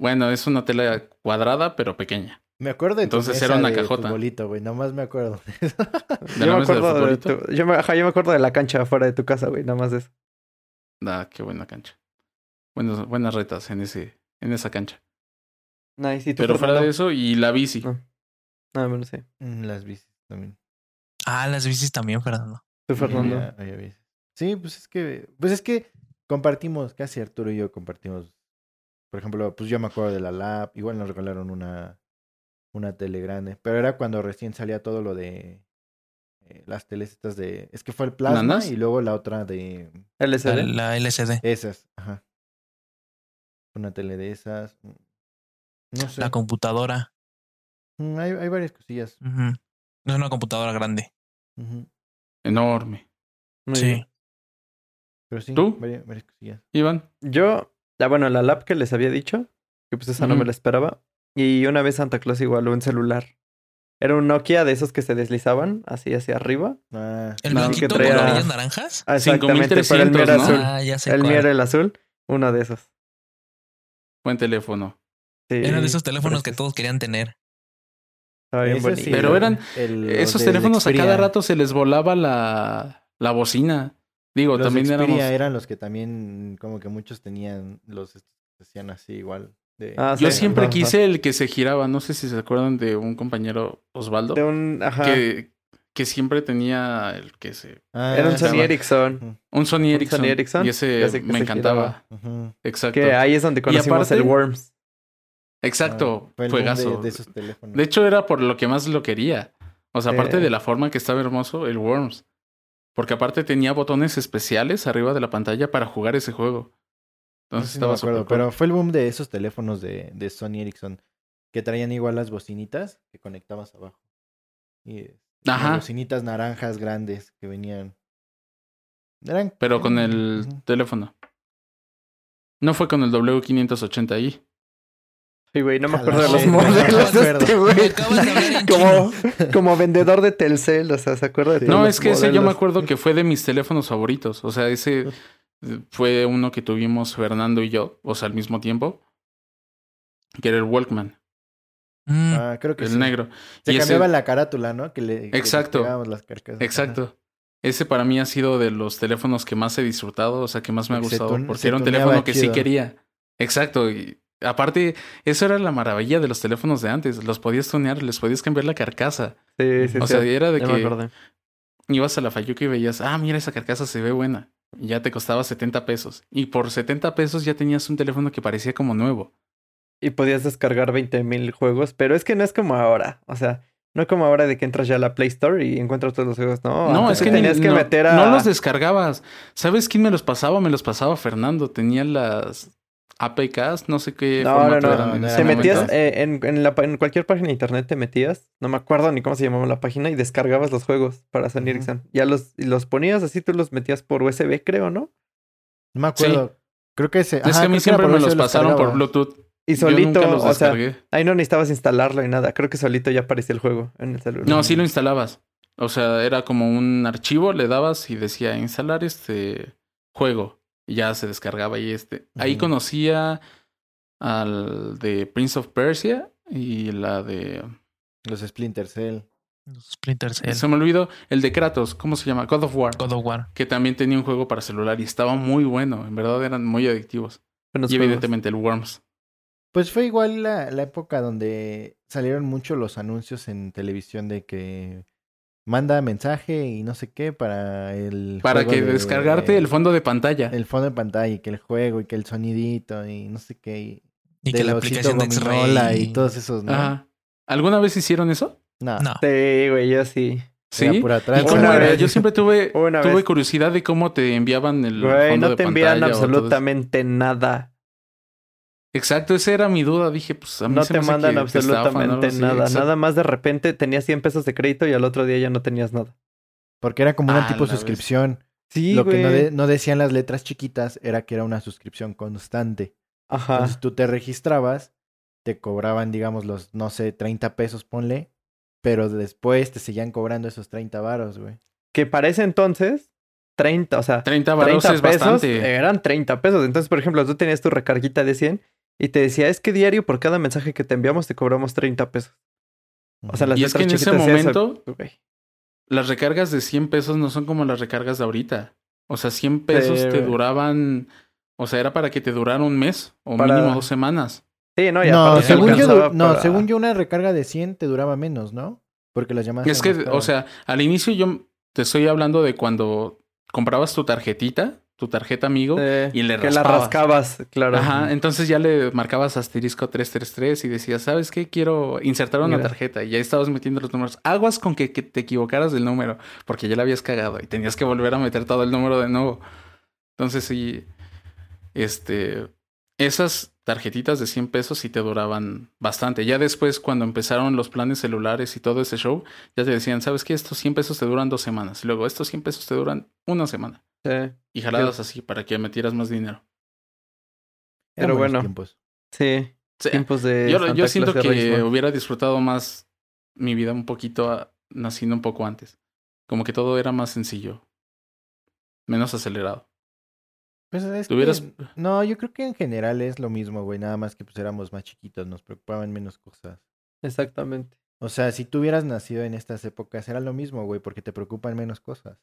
Bueno, es una tela cuadrada, pero pequeña. Me acuerdo de tu Entonces mesa era una de cajota. futbolito, güey. Nomás me acuerdo. De Yo me, acuerdo de tu- yo, me, ajá, yo me acuerdo de la cancha afuera de tu casa, güey, nada más de eso. Ah, qué buena cancha. Buenos, buenas retas en ese, en esa cancha. Nice, ¿y tú, Pero fuera Fernando? de eso, y la bici. No. Ah, bueno, sí. Mm, Las bicis también. Ah, las bicis también, Fernando. Tú, Fernando. Había- había bicis. Sí, pues es que, pues es que compartimos, casi Arturo y yo compartimos. Por ejemplo, pues yo me acuerdo de la lab, igual nos regalaron una, una tele grande, pero era cuando recién salía todo lo de las teles estas de, es que fue el plasma ¿Nanas? y luego la otra de La, LCD. la LCD. esas, ajá. Una tele de esas. mm, No sé. La computadora. Mm, Hay, hay varias cosillas. Ujú. Es una computadora grande. Enorme. Muy sí. bien. Pero sí, ¿Tú? varias, varias cosillas. Iván. Yo, la, bueno, la lab que les había dicho, que pues esa no me la esperaba. Y una vez Santa Claus igualó un celular. Era un Nokia de esos que se deslizaban así hacia arriba. Ah, ¿El blanquito que traía- con orillas naranjas? Ah, Exactamente, pero el mío 5300, era ¿no? azul. Ah, ya sé El mío era el azul. Uno de esos. Buen teléfono. Sí, Era de esos teléfonos que todos querían tener. Estaba bien ese bonito. sí, Pero eran- el- Esos teléfonos a cada rato se les volaba la, la bocina. Digo, Los también Xperia éramos. eran los que también, como que muchos tenían, los hacían así igual. De, Ah, Yo sí, siempre ajá. quise el que se giraba. No sé si se acuerdan de un compañero Osvaldo. De un, ajá. que, que siempre tenía el que se. Ah, Era un Sony Ericsson. Un Sony Ericsson. Sony Ericsson, Y ese que me encantaba. Exacto. Que ahí es donde conocimos aparte- el Worms. Exacto. Ah, fue. De, de esos teléfonos. De hecho, era por lo que más lo quería. O sea, aparte de la forma que estaba hermoso, el Worms. Porque aparte tenía botones especiales arriba de la pantalla para jugar ese juego. No Entonces sé si no me estaba acuerdo, pero fue el boom de esos teléfonos de, de Sony Ericsson que traían igual las bocinitas que conectabas abajo. Y eh, las Ajá, bocinitas naranjas grandes que venían. Eran, pero con el teléfono. No fue con el W580i. Sí, güey, no me acuerdo de los modelos de este, güey. Como, como vendedor de Telcel, o sea, ¿se acuerda de Sí. No, es que ese yo me acuerdo que fue de mis teléfonos favoritos. O sea, ese fue uno que tuvimos Fernando y yo, o sea, al mismo tiempo. Que era el Walkman, Mm, Ah, creo que el sí. negro. Se Y ese- cambiaba la carátula, ¿no? Que le, que le Exacto. pegábamos las carcasas. Ajá. Exacto. Ese para mí ha sido de los teléfonos que más he disfrutado, o sea, que más me ha gustado, tun- porque era un teléfono que sí quería. Exacto. Y aparte, eso era la maravilla de los teléfonos de antes. Los podías tunear, les podías cambiar la carcasa. Sí, sí, O sí. sea, era de ya que ibas a la Fayuca y veías, ah, mira, esa carcasa se ve buena. Ya te costaba 70 pesos. Y por 70 pesos ya tenías un teléfono que parecía como nuevo. Y podías descargar 20.000 juegos, pero es que no es como ahora. O sea, no como ahora de que entras ya a la Play Store y encuentras todos los juegos. No, no, antes es que te ni- tenías que no, meter a. no los descargabas. ¿Sabes quién me los pasaba? Me los pasaba Fernando. Tenía las APKs, no sé qué No, no, formato no. no Te metías eh, en, en, la, pa- en cualquier página de internet, te metías, no me acuerdo ni cómo se llamaba la página, y descargabas los juegos para. Ericsson. Ya los, y los ponías así, tú los metías por USB, creo, ¿no? No me acuerdo. Creo que ese. Es ajá, que a mí siempre me los pasaron por. Bluetooth. Y Yo solito, nunca los o sea, descargué. ahí no necesitabas instalarlo y nada. Creo que solito ya aparecía el juego en el celular. No, sí lo instalabas. O sea, era como un archivo, le dabas y decía instalar este juego. Y ya se descargaba y este. Ahí conocía al de Prince of Persia y la de. Los Splinter Cell. los Splinter Cell, Se me olvidó. El de Kratos, ¿cómo se llama? God of War. God of War. Que también tenía un juego para celular y estaba muy bueno. En verdad eran muy adictivos. Buenos y juegos. evidentemente el Worms. Pues fue igual la, la época donde salieron mucho los anuncios en televisión de que manda mensaje y no sé qué para el Para juego que de- descargarte el fondo de pantalla. el fondo de pantalla y que el juego y que el sonidito y no sé qué y, Y que la aplicación de y todos esos ¿no? Ajá. ¿Alguna vez hicieron eso? no, No. Sí, güey, yo sí. Sí. era pura ¿Y tranza. cómo Una era? vez. Yo siempre tuve, Una tuve vez. curiosidad de cómo te enviaban el Güey, fondo no de te envían o absolutamente nada. Exacto, esa era mi duda. Dije, pues a mí No se te me hace mandan que te estafan o absolutamente así. nada. Exacto. Nada más de repente tenías 100 pesos de crédito y al otro día ya no tenías nada. Porque era como una Ah, tipo la suscripción. Sí, Lo que no, güey. de- no decían las letras chiquitas era que era una suscripción constante. Ajá. Entonces tú te registrabas, te cobraban, digamos, los, no sé, 30 pesos, ponle, pero después te seguían cobrando esos 30 varos, güey. Que para ese entonces, 30, o sea, 30 varos 30 es pesos bastante. eran 30 pesos. Entonces, por ejemplo, tú tenías tu recarguita de 100 y te decía, es que diario por cada mensaje que te enviamos te cobramos 30 pesos. O sea, las Y es que en ese eso, momento, las recargas de 100 pesos no son como las recargas de ahorita. O sea, 100 pesos Sí, te güey. duraban. O sea, era para que te durara un mes o Para- mínimo dos semanas. Sí, no, y no, según yo, no según yo una recarga de 100 te duraba menos, ¿no? Porque las llamadas... Es que, o sea, al inicio yo te estoy hablando de cuando comprabas tu tarjetita, tu tarjeta amigo, y le que la raspabas. rascabas, claro. Ajá, entonces ya le marcabas asterisco 333 y decías, ¿sabes qué? Quiero insertar una Mira. tarjeta. Y ya estabas metiendo los números. Aguas con que, que te equivocaras del número, porque ya la habías cagado y tenías que volver a meter todo el número de nuevo. Entonces sí, este, esas tarjetitas de 100 pesos sí te duraban bastante. Ya después, cuando empezaron los planes celulares y todo ese show, ya te decían, ¿sabes qué? Estos 100 pesos te duran dos semanas. Y luego, estos 100 pesos te duran una semana. Sí, Y jaladas así para que metieras más dinero. Pero bueno. tiempos. sí, Sí. tiempos de Yo, Santa yo siento que hubiera disfrutado más mi vida un poquito a- naciendo un poco antes. Como que todo era más sencillo. Menos acelerado. Pues es que- No, yo creo que en general es lo mismo, güey. Nada más que pues éramos más chiquitos, nos preocupaban menos cosas. Exactamente. O sea, si tú hubieras nacido en estas épocas, era lo mismo, güey, porque te preocupan menos cosas.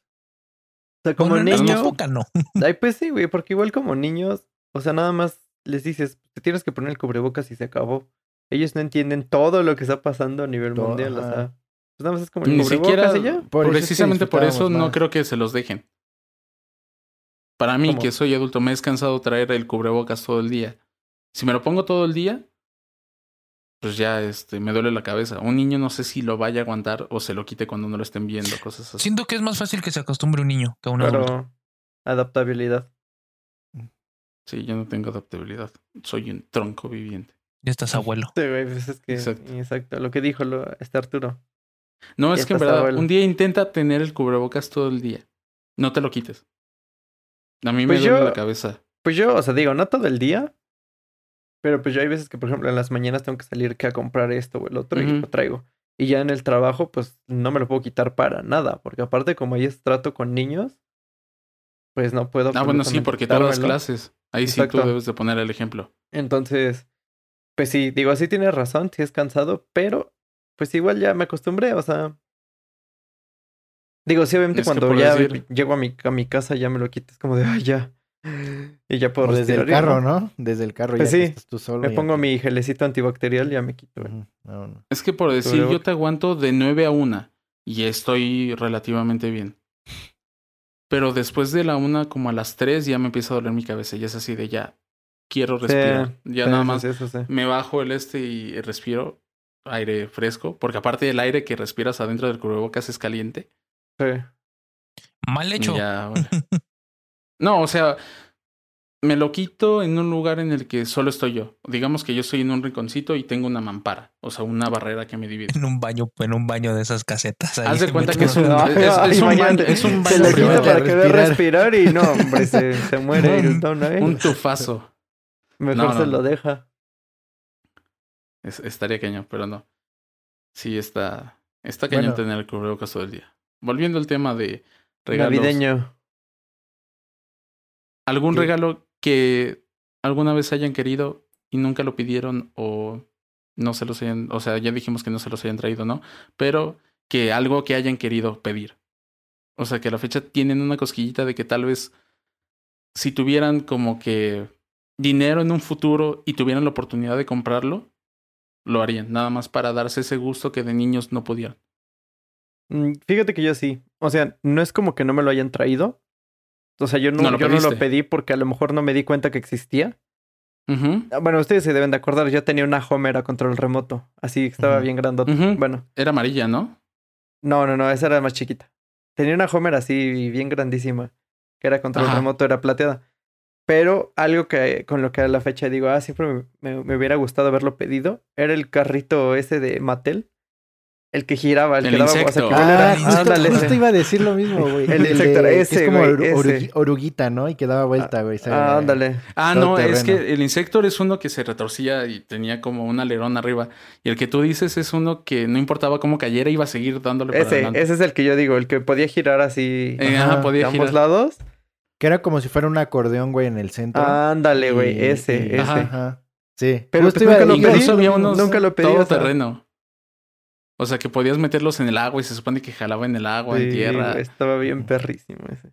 O sea, como Bueno, en niño... no. Ay, pues sí, güey, porque igual como niños, o sea, nada más les dices, te tienes que poner el cubrebocas y se acabó. Ellos no entienden todo lo que está pasando a nivel Todo, mundial, o sea, pues nada más es como el Ni siquiera, y ya. Por precisamente por eso no creo que se los dejen. Para mí, ¿Cómo? que soy adulto, me es cansado traer el cubrebocas todo el día. Si me lo pongo todo el día, pues ya este, me duele la cabeza. Un niño no sé si lo vaya a aguantar o se lo quite cuando no lo estén viendo, cosas así. Siento que es más fácil que se acostumbre un niño que un adulto. Pero adaptabilidad. Sí, yo no tengo adaptabilidad. Soy un tronco viviente. Ya estás abuelo. Sí, güey, pues es que Exacto. exacto, lo que dijo lo, este Arturo. No, Ya es que en verdad, abuelo. un día intenta tener el cubrebocas todo el día. No te lo quites. A mí Pues me duele yo- la cabeza. Pues yo, o sea, digo, no todo el día, pero pues yo hay veces que, por ejemplo, en las mañanas tengo que salir que a comprar esto o el otro y lo traigo. Y ya en el trabajo, pues no me lo puedo quitar para nada, porque aparte como ahí es trato con niños, pues no puedo. Ah, bueno, sí, porque todas las clases. Ahí sí tú debes de poner el ejemplo. Entonces, pues sí, digo, sí tienes razón, sí es cansado, pero pues igual ya me acostumbré, o sea. Digo, sí, obviamente Es cuando ya decir- llego a mi, a mi casa ya me lo quites como de, ay, ya. Y ya puedo desde el carro, ¿no? Desde el carro Pues ya que sí, estás tú solo. Me ya pongo te- mi gelecito antibacterial y ya me quito. no, no. Es que por decir, yo te aguanto de 9 a 1 y estoy relativamente bien. Pero después de la 1 como a las 3 ya me empieza a doler mi cabeza. Ya es así de ya quiero respirar. Sí, ya sí, nada más sí, eso sí. me bajo el este y respiro aire fresco. Porque aparte el aire que respiras adentro del cubrebocas es caliente. Sí. Mal hecho. Ya, bueno. no, o sea, me lo quito en un lugar en el que solo estoy yo. Digamos que yo estoy en un rinconcito y tengo una mampara, o sea, una barrera que me divide. En un baño, en un baño de esas casetas. ahí Haz de se cuenta que es un, Ay, es, ay, es un baño, es un Se baño le quita para que respirar. respirar y no, hombre, se, se muere el don ahí. Un tufazo. Mejor no, se no, lo no. deja. Es- estaría cañón, pero no. Sí, está, está cañón Bueno. tener el cubrebocas todo el día. Volviendo al tema de regalos. Navideño. ¿Algún ¿Qué? regalo que alguna vez hayan querido y nunca lo pidieron o no se los hayan, o sea, ya dijimos que no se los hayan traído, ¿no? Pero que algo que hayan querido pedir. O sea, que a la fecha tienen una cosquillita de que tal vez si tuvieran como que dinero en un futuro y tuvieran la oportunidad de comprarlo, lo harían, nada más para darse ese gusto que de niños no podían. Mm, Fíjate que yo sí. O sea, no es como que no me lo hayan traído. O sea, yo no, No lo yo no lo pedí porque a lo mejor no me di cuenta que existía. Ah, Bueno, ustedes se deben de acordar, yo tenía una Homer a control remoto. Así estaba bien grandota. Bueno, Era amarilla, ¿no? no, no, no, esa era más chiquita. Tenía una Homer así bien grandísima, que era control Ajá. remoto, era plateada. Pero algo que con lo que a la fecha digo, ah, siempre me, me- me hubiera gustado haberlo pedido, era el carrito ese de Mattel. El que giraba, el, El que daba... O sea, insecto. que Ah, el justo, ándale, justo iba a decir lo mismo, güey. El de- insecto, ese, es como güey, oru- ese. orugui- oruguita, ¿no? Y que daba vuelta, güey. Ah, ándale. Ah, no, es que el Insector es uno que se retorcía y tenía como un alerón arriba. Y el que tú dices es uno que no importaba cómo cayera, iba a seguir dándole para Ese, adelante. ese es el que yo digo, el que podía girar así Eh, Ajá, podía de ambos lados. Que era como si fuera un acordeón, güey, en el centro. Ándale, güey, Y- ese, y- ese. Ajá. Ajá. Sí. Pero Justo iba- nunca lo pedí, nunca lo pedí, o todo sea. terreno. O sea, que podías meterlos en el agua y se supone que jalaba en el agua, en tierra. estaba bien perrísimo ese.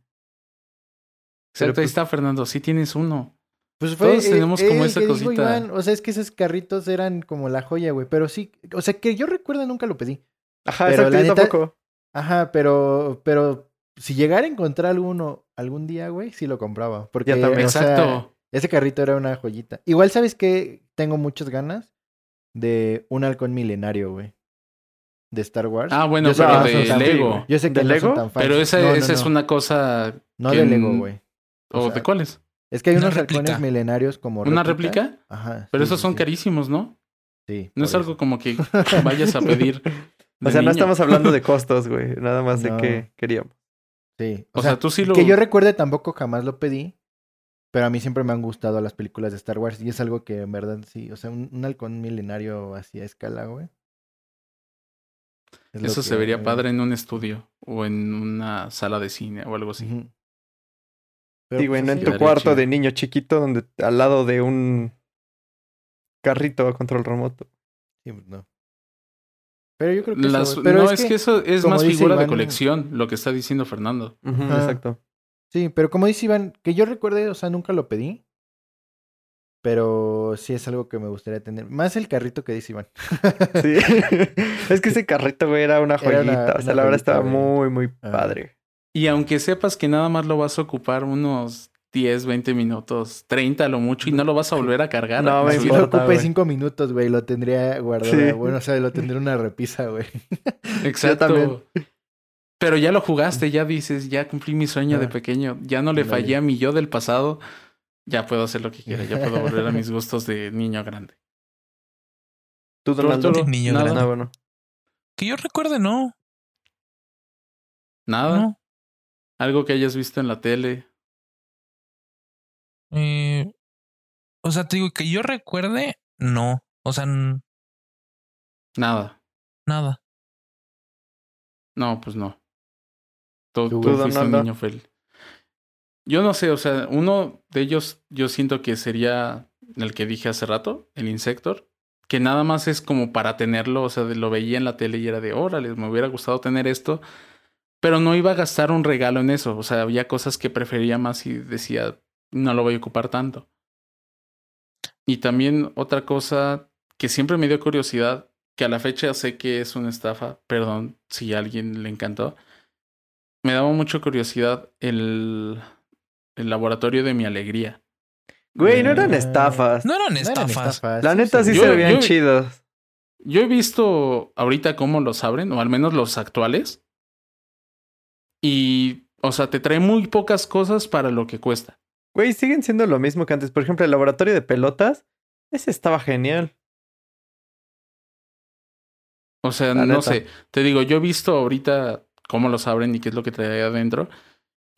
Exacto, ahí pues- está Fernando, sí tienes uno. Pues fue, Todos eh, tenemos como esa que dijo cosita. Iván, o sea, es que esos carritos eran como la joya, güey. Pero sí, o sea, que yo recuerdo nunca lo pedí. Ajá, Pero exacto, la yo neta- tampoco. Ajá, pero, pero si llegara a encontrar alguno algún día, güey, sí lo compraba. Porque, Ya también. o sea, Exacto. ese carrito era una joyita. Igual, ¿sabes qué? Tengo muchas ganas de un halcón milenario, güey. De Star Wars. Ah, bueno, Yo pero no de Lego. Yo sé que ¿De no son Lego? tan fans. Pero esa, No, no, esa es una cosa. No que de Lego, güey. ¿O O sea, de cuáles? Es que hay unos réplica. halcones milenarios como ¿Una réplica. réplica? Ajá. Pero sí, esos sí, son sí. carísimos, ¿no? Sí. No es algo como que vayas a pedir. O sea, no estamos hablando de costos, güey. Nada más de que queríamos. Sí. O sea, tú sí lo. Que yo recuerde tampoco jamás lo pedí. Pero a mí siempre me han gustado las películas de Star Wars. Y es algo que en verdad sí. O sea, un, un halcón milenario así a escala, güey. Es Eso que se vería padre en un estudio o en una sala de cine o algo así. Pero, Sí, güey, pues, no en tu cuarto chido. de niño chiquito donde al lado de un carrito a control remoto. sí, pues, no. Pero yo creo que Las- eso. Pero no, es que, eso es más figura de colección, lo que está diciendo Fernando. Ajá. Exacto. Sí, pero como dice Iván, que yo recuerde, o sea, nunca lo pedí. Pero sí es algo que me gustaría tener. Más el carrito que dice Iván. Sí. es que ese carrito, güey, era una Era joyita. una- o sea, una la verdad estaba güey. muy, muy padre. Y aunque sepas que nada más lo vas a ocupar unos 10, 20 minutos, 30 a lo mucho, y no lo vas a volver a cargar. No, me Si lo ocupé güey. cinco minutos, güey, lo tendría guardado. Sí. Bueno, o sea, lo tendría en una repisa, güey. Exacto. también. Pero ya lo jugaste, ya dices, ya cumplí mi sueño de Ah. pequeño, ya no le fallé a mi yo del pasado, ya puedo hacer lo que quiera, ya puedo volver a mis gustos de niño grande. Tú, Tú, Donaldo. Arturo, Niño nada, grande. No, bueno. Que yo recuerde, no. nada, No. algo que hayas visto en la tele. Eh, o sea, te digo que yo recuerde, no. O sea, Nada. nada. No, pues no. Tú, Tú, tú fuiste un niño feliz. Yo no sé, o sea, uno de ellos yo siento que sería el que dije hace rato, el Insector, que nada más es como para tenerlo, o sea, lo veía en la tele y era de, órale, me hubiera gustado tener esto, pero no iba a gastar un regalo en eso, o sea, había cosas que prefería más y decía, no lo voy a ocupar tanto. Y también otra cosa que siempre me dio curiosidad, que a la fecha sé que es una estafa, perdón si a alguien le encantó, me daba mucha curiosidad el, el laboratorio de mi alegría. Güey, no eran Ah. estafas. No eran No eran estafas. La neta sí se veían chidos. Yo he visto ahorita cómo los abren, o al menos los actuales. Y, o sea, te trae muy pocas cosas para lo que cuesta. Güey, siguen siendo lo mismo que antes. Por ejemplo, el laboratorio de pelotas. Ese estaba genial. O sea, La no neta. sé. Te digo, yo he visto ahorita cómo los abren y qué es lo que trae adentro.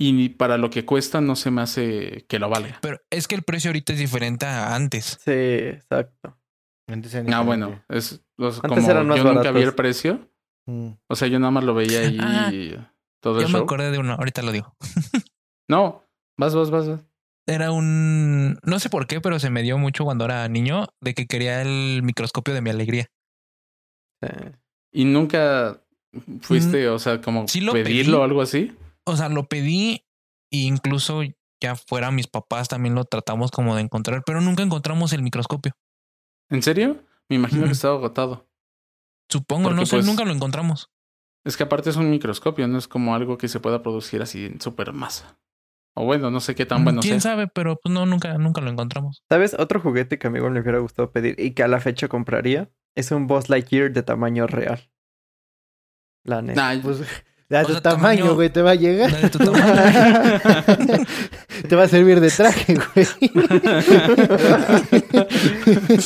Y para lo que cuesta no se me hace que lo valga. Pero es que el precio ahorita es diferente a antes. Sí, exacto. Antes eran Ah, bueno, es Antes como eran más yo nunca vi el precio. Mm. O sea, yo nada más lo veía ahí Ah, todo el Ya me acordé de uno, ahorita lo digo. No, vas, vas, vas. vas. Era un. No sé por qué, pero se me dio mucho cuando era niño de que quería el microscopio de mi alegría. Sí. Y nunca fuiste, o sea, como Mm, sí lo pedirlo pedí. o algo así. O sea, lo pedí e incluso ya fuera mis papás también lo tratamos como de encontrar, pero nunca encontramos el microscopio. ¿En serio? Me imagino que estaba agotado. Supongo, Porque, no sé, pues, nunca lo encontramos. Es que aparte es un microscopio, no es como algo que se pueda producir así en super masa. O bueno, no sé qué tan bueno Mm, ¿Quién sea. sabe? Pero pues no, nunca, nunca lo encontramos. ¿Sabes? Otro juguete que a mí igual me hubiera gustado pedir y que a la fecha compraría es un Boss Lightyear de tamaño real. La neta. Nah, Pues, Da O tu tamaño, tamaño- güey, te va a llegar. de tu tamaño. te va a servir de traje, güey.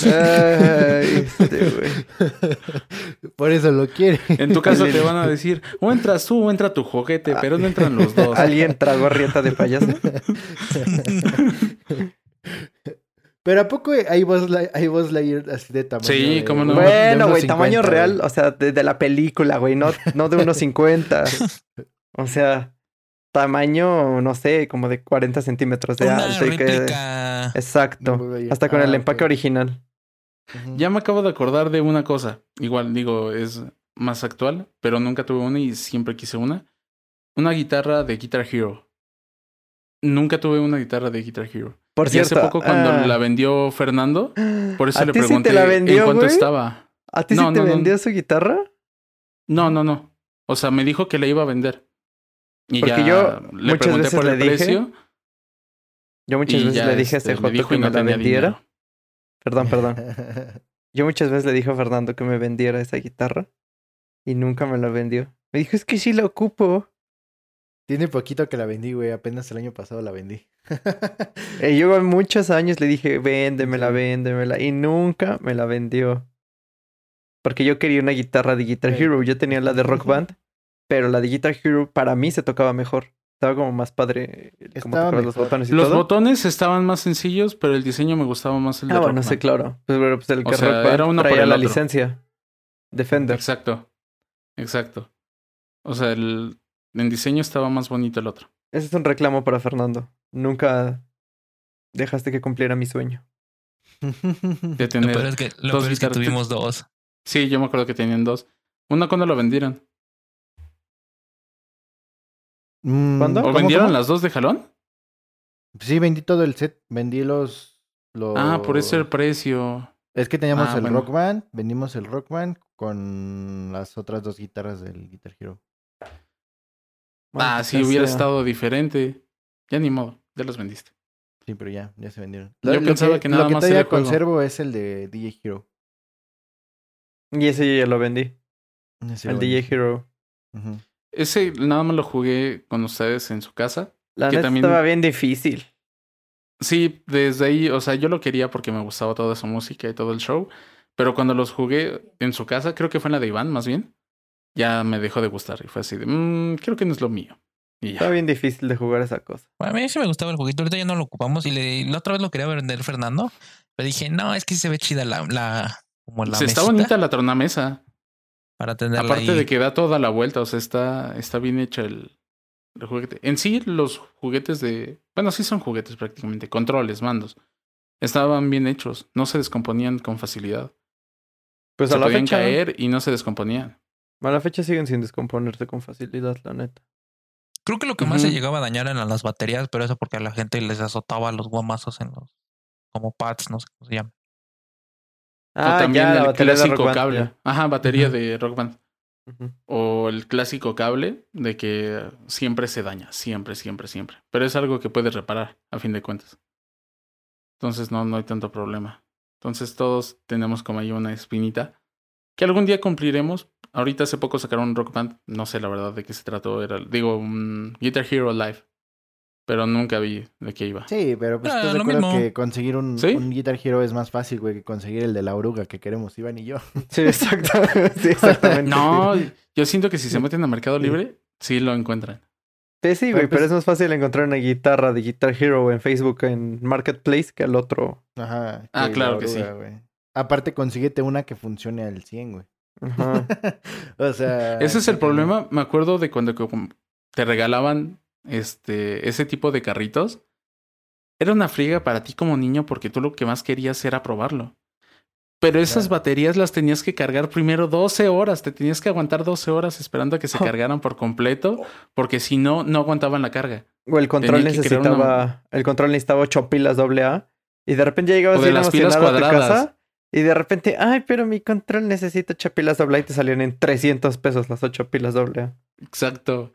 Ay, este, güey. Por eso lo quiere. En tu caso te van a decir, o entras tú o entra tu juguete, pero no entran los dos. ¿Alguien tragó rieta de payaso? Pero ¿a poco hay Buzz, Li- hay Buzz Lightyear así de tamaño? Sí, de- cómo no. Bueno, güey, 50, tamaño real, o sea, de, de la película, güey, no, no de unos 50. O sea, tamaño, no sé, como de 40 centímetros de Una alto. y que- réplica. Exacto. Hasta con Ah, el empaque original. Ya me acabo de acordar de una cosa. Igual digo, es más actual, pero nunca tuve una y siempre quise una. Una guitarra de Guitar Hero. Nunca tuve una guitarra de Guitar Hero. Por y cierto. hace poco cuando ah, la vendió Fernando, por eso ¿A le ti sí te pregunté la vendió, en cuánto güey? estaba. ¿A ti No, sí te no, no. vendió su guitarra? No, no, no. O sea, me dijo que la iba a vender. Y Porque ya yo le muchas pregunté veces por el dije precio. Yo muchas y veces le dije a este, ese me Joto que y me la vendiera. dinero. Perdón, perdón. Yo muchas veces le dije a Fernando que me vendiera esa guitarra y nunca me la vendió. Me dijo, es que sí la ocupo. Tiene poquito que la vendí, güey. Apenas el año pasado la vendí. Y yo muchos años le dije, véndemela, véndemela. Y nunca me la vendió. Porque yo quería una guitarra de Guitar. Hero. Yo tenía la de Rock Band, pero la de Guitar Hero para mí se tocaba mejor. Estaba como más padre. eh, Como los botones y Los todo. botones estaban más sencillos, pero el diseño me gustaba más el de Ah, bueno, Rockman. sí, claro. Pues, pero, pues el O que sea, Rock Band era por traía la otro. licencia. Defender. Exacto. Exacto. O sea, el, en diseño estaba más bonito el otro. Ese es un reclamo para Fernando. Nunca dejaste que cumpliera mi sueño. De Lo tener. peor es que, lo dos peor es que guitarras. tuvimos dos. Sí, yo me acuerdo que tenían dos. Una cuando lo vendieron. Mm, ¿Cuándo? ¿O ¿cómo, vendieron cómo? las dos de jalón? Sí, vendí todo el set. Vendí los... los... Ah, por eso el precio. Es que teníamos Ah, el bueno. Rock Band. Vendimos el Rock Band con las otras dos guitarras del Guitar Hero. Bueno, ah, pues si ya hubiera sea. estado diferente. Ya ni modo, ya los vendiste. Sí, pero ya, ya se vendieron. Yo pensaba que nada lo que más todavía era el juego. conservo es el de DJ Hero. Y ese ya lo vendí. Ese el lo DJ. Hero. Ese nada más lo jugué con ustedes en su casa. La Que neta también- estaba bien difícil. Sí, desde ahí, o sea, yo lo quería porque me gustaba toda su música y todo el show. Pero cuando los jugué en su casa, creo que fue en la de Iván más bien, ya me dejó de gustar. Y fue así de, "Mm, creo que no es lo mío. Y Estaba ya. bien difícil de jugar esa cosa. A mí sí me gustaba el juguito. Ahorita ya no lo ocupamos. Y le, la otra vez lo quería vender Fernando. Pero dije, no, es que sí se ve chida la, la como la Se está bonita la tornamesa. para tenerla Aparte ahí. de que da toda la vuelta, o sea, está, está bien hecha el, el juguete. En sí, los juguetes de. Bueno, sí son juguetes prácticamente, controles, mandos. Estaban bien hechos, no se descomponían con facilidad. Pues se a la podían fecha. caer y no se descomponían. A la fecha siguen sin descomponerse con facilidad, la neta. Creo que lo que más se llegaba a dañar eran las baterías, pero eso porque a la gente les azotaba los guamazos en los como pads, no sé cómo se llama. Ah, o también ya, la el batería de clásico Rock Band, cable. ya. Ajá, batería de Rock Band. O el clásico cable de que siempre se daña, siempre, siempre, siempre. Pero es algo que puedes reparar, a fin de cuentas. Entonces no, no hay tanto problema. Entonces todos tenemos como ahí una espinita que algún día cumpliremos. Ahorita hace poco sacaron un rock band, no sé la verdad de qué se trató, era, digo, un Guitar Hero Live, pero nunca vi de qué iba. Sí, pero pues Ah, acuerdo mismo. que conseguir un, ¿Sí? un Guitar Hero es más fácil, güey, que conseguir el de la oruga que queremos Iván y yo. Sí, exacto. sí, exactamente. No, yo siento que si se meten a Mercado Libre, sí lo encuentran. Sí, sí, güey, Pero, pero pues- es más fácil encontrar una guitarra de Guitar Hero en Facebook en Marketplace que al otro. Ajá. Ah, la claro que sí. güey. Aparte, consíguete una que funcione al 100, güey. Ajá. o sea... Ese es el problema. Me acuerdo de cuando te regalaban este ese tipo de carritos. Era una friega para ti como niño porque tú lo que más querías era probarlo. Pero esas Claro. baterías las tenías que cargar primero 12 horas. Te tenías que aguantar 12 horas esperando a que se cargaran por completo. Porque si no, no aguantaban la carga. O el control necesitaba. El control necesitaba 8 pilas AA. Y de repente ya llegabas O de las pilas emocionado a tu cuadradas. casa. Y de repente, ay, pero mi control necesita 8 pilas AA y te salían en 300 pesos las 8 pilas AA. Exacto.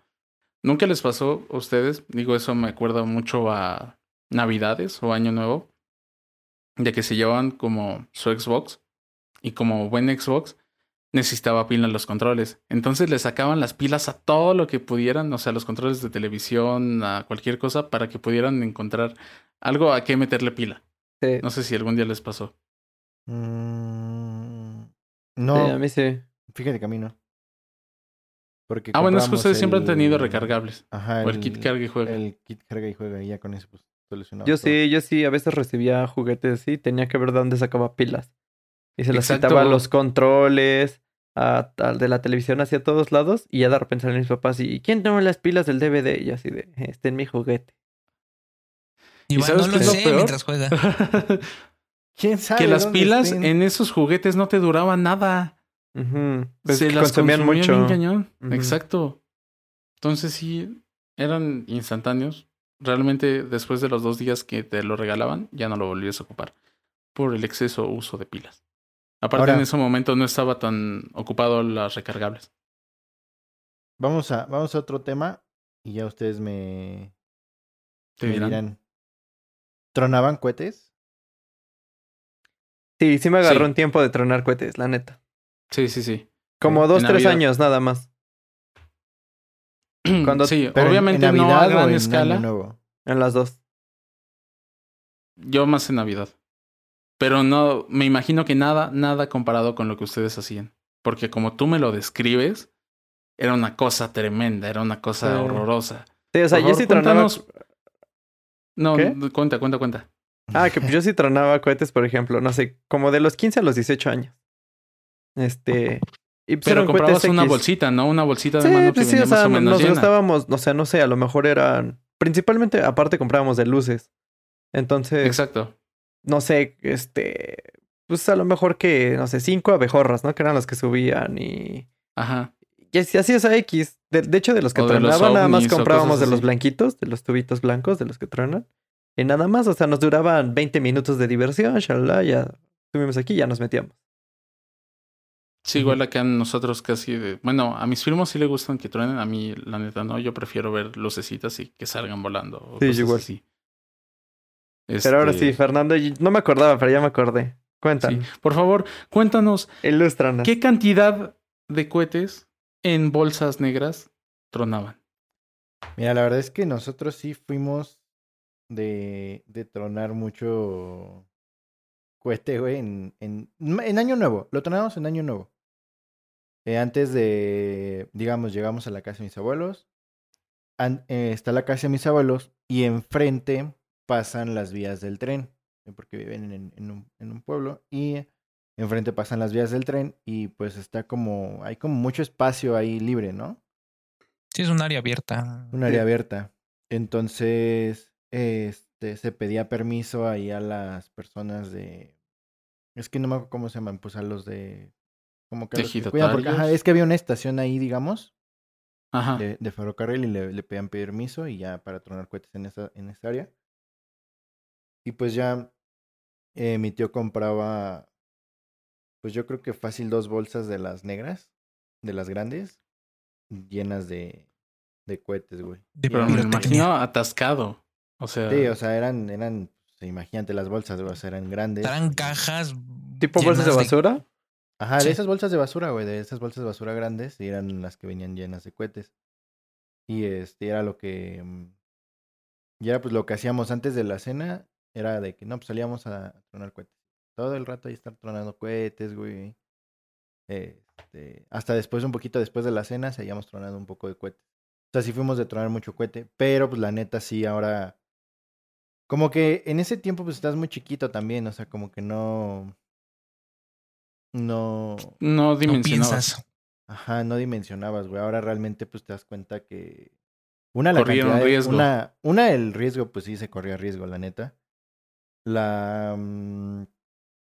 ¿Nunca les pasó a ustedes? Digo, eso me acuerda mucho a Navidades o Año Nuevo. De que se llevaban como su Xbox. Y como buen Xbox, necesitaba pila en los controles. Entonces le sacaban las pilas a todo lo que pudieran, o sea, los controles de televisión, a cualquier cosa, para que pudieran encontrar algo a qué meterle pila. Sí. No sé si algún día les pasó. Mm, Sí, no, a mí sí. fíjate que a mí no. Porque Ah, bueno, es que ustedes siempre han tenido recargables. Ajá, O el kit carga y juega. El kit carga y juega y ya con eso pues solucionado. Yo sí, yo sí, a veces recibía juguetes y tenía que ver de dónde sacaba pilas. Y se las quitaba a los controles, a, a- de la televisión hacia todos lados, y ya de repente salían mis papás y ¿quién tomó las pilas del DVD? Y así de, este en mi juguete. ¿Y Iván sabes no qué lo es lo sé peor? mientras juega. ¿Quién sabe? que las pilas estén? en esos juguetes no te duraban nada. Pues se que las consumían consumía mucho. bien cañón. Exacto. Entonces sí, eran instantáneos. Realmente después de los dos días que te lo regalaban, ya no lo volvías a ocupar. Por el exceso uso de pilas. Aparte Ahora- en ese momento no estaba tan ocupado las recargables. Vamos a, vamos a otro tema y ya ustedes me, Te me dirán. dirán. ¿Tronaban cohetes? Sí, sí me agarró Sí. un tiempo de tronar cohetes, la neta. Sí, sí, sí. Como En dos, tres Navidad. años nada más. Cuando- sí, obviamente en no a gran en escala. Nuevo? En las dos. Yo más en Navidad. Pero no, me imagino que nada, nada comparado con lo que ustedes hacían. Porque como tú me lo describes, era una cosa tremenda, era una cosa Sí. horrorosa. Sí, o sea, Por yo favor, sí tronaba. cuéntanos- No, ¿Qué? no, cuenta, cuenta, cuenta. Ah, que yo sí tronaba cohetes, por ejemplo, no sé, como de los 15 a los 18 años. Este. Y pues Pero comprabas una X. bolsita, ¿no? Una bolsita de Sí, mano que pues sí, venía o sea, más o menos nos llena. gastábamos, o sea, no sé, a lo mejor eran. Principalmente, aparte, comprábamos de luces. Entonces, Exacto. no sé, este. Pues a lo mejor que, no sé, cinco abejorras, ¿no? Que eran los que subían y. Ajá. Y así así es a X. De, de hecho, de los que tronaban, nada más comprábamos de los blanquitos, de los tubitos blancos, de los que tronan. Y nada más, o sea, nos duraban 20 minutos de diversión, shalala, ya estuvimos aquí, ya nos metíamos. Sí, igual acá nosotros casi de... Bueno, a mis primos sí le gustan que truenen, a mí la neta no, yo prefiero ver lucecitas y que salgan volando. Sí, igual. así. Pero ahora Este, sí, Fernando, y- no me acordaba, pero ya me acordé. Cuéntanos, sí. Por favor, cuéntanos, ilústranos. ¿qué cantidad de cohetes en bolsas negras tronaban? Mira, la verdad es que nosotros sí fuimos de, de tronar mucho cohete, güey, en, en, en Año Nuevo. Lo tronamos en Año Nuevo. Eh, antes de, digamos, llegamos a la casa de mis abuelos. An- eh, está la casa de mis abuelos y enfrente pasan las vías del tren, eh, porque viven en, en un, en un pueblo y enfrente pasan las vías del tren y pues está como, hay como mucho espacio ahí libre, ¿no? Sí, es un área abierta. Un área abierta. Entonces, este, se pedía permiso ahí a las personas de... Es que no me acuerdo cómo se llaman, pues a los de... Como que que cuidan, porque, ajá, Ejidatarios. es que había una estación ahí, digamos, Ajá. de, de ferrocarril y le, le pedían permiso y ya para tronar cohetes en esa, en esa área. Y pues ya eh, mi tío compraba, pues yo creo que fácil dos bolsas de las negras, de las grandes, llenas de, de cohetes, güey. Y Pero me pirotecnia. imagino atascado. O sea, Sí, o sea, eran, eran, pues, imagínate las bolsas, güey, o sea, eran grandes. Eran cajas. ¿Tipo bolsas de basura? Ajá, de esas bolsas de basura, güey, de esas bolsas de basura grandes, y eran las que venían llenas de cohetes. Y este era lo que. mm, Y era pues lo que hacíamos antes de la cena, era de que no, pues salíamos a tronar cohetes. Todo el rato ahí estar tronando cohetes, güey. Este, hasta después, un poquito después de la cena, seguíamos tronando un poco de cohetes. O sea, sí fuimos de tronar mucho cohete, pero pues la neta sí, ahora. Como que en ese tiempo pues estás muy chiquito también, o sea, como que no. No. no No dimensionabas. piensas. Ajá, no dimensionabas, güey. Ahora realmente pues te das cuenta que una la Corrieron cantidad de- riesgo. una una el riesgo pues sí se corría riesgo, la neta. La mm,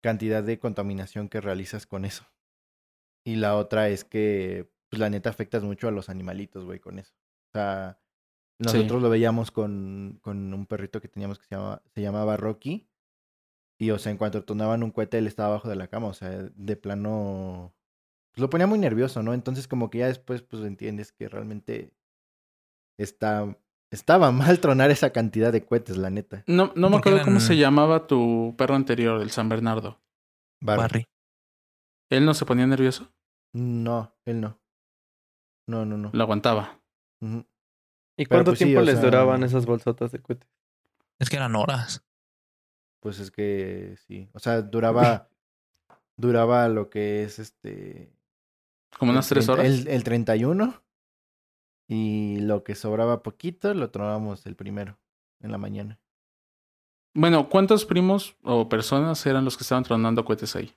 cantidad de contaminación que realizas con eso. Y la otra es que pues la neta afectas mucho a los animalitos, güey, con eso. O sea, nosotros lo veíamos con con un perrito que teníamos que se llamaba se llamaba Rocky. Y o sea, en cuanto tonaban un cohete él estaba abajo de la cama, o sea, de plano pues lo ponía muy nervioso, ¿no? Entonces como que ya después pues entiendes que realmente está estaba mal tronar esa cantidad de cohetes, la neta. No, no me acuerdo cómo se llamaba tu perro anterior, el San Bernardo. Barry. Barry. ¿Él no se ponía nervioso? No, él no. No, no, no. Lo aguantaba. Ujú. ¿Y Pero, cuánto pues, tiempo les sea- duraban esas bolsotas de cohetes? Es que eran horas. Pues es que sí. O sea, duraba. duraba lo que es este. Como unas tres 30 horas. El, el 31. Y lo que sobraba poquito lo tronamos el primero. En la mañana. Bueno, ¿cuántos primos o personas eran los que estaban tronando cohetes ahí?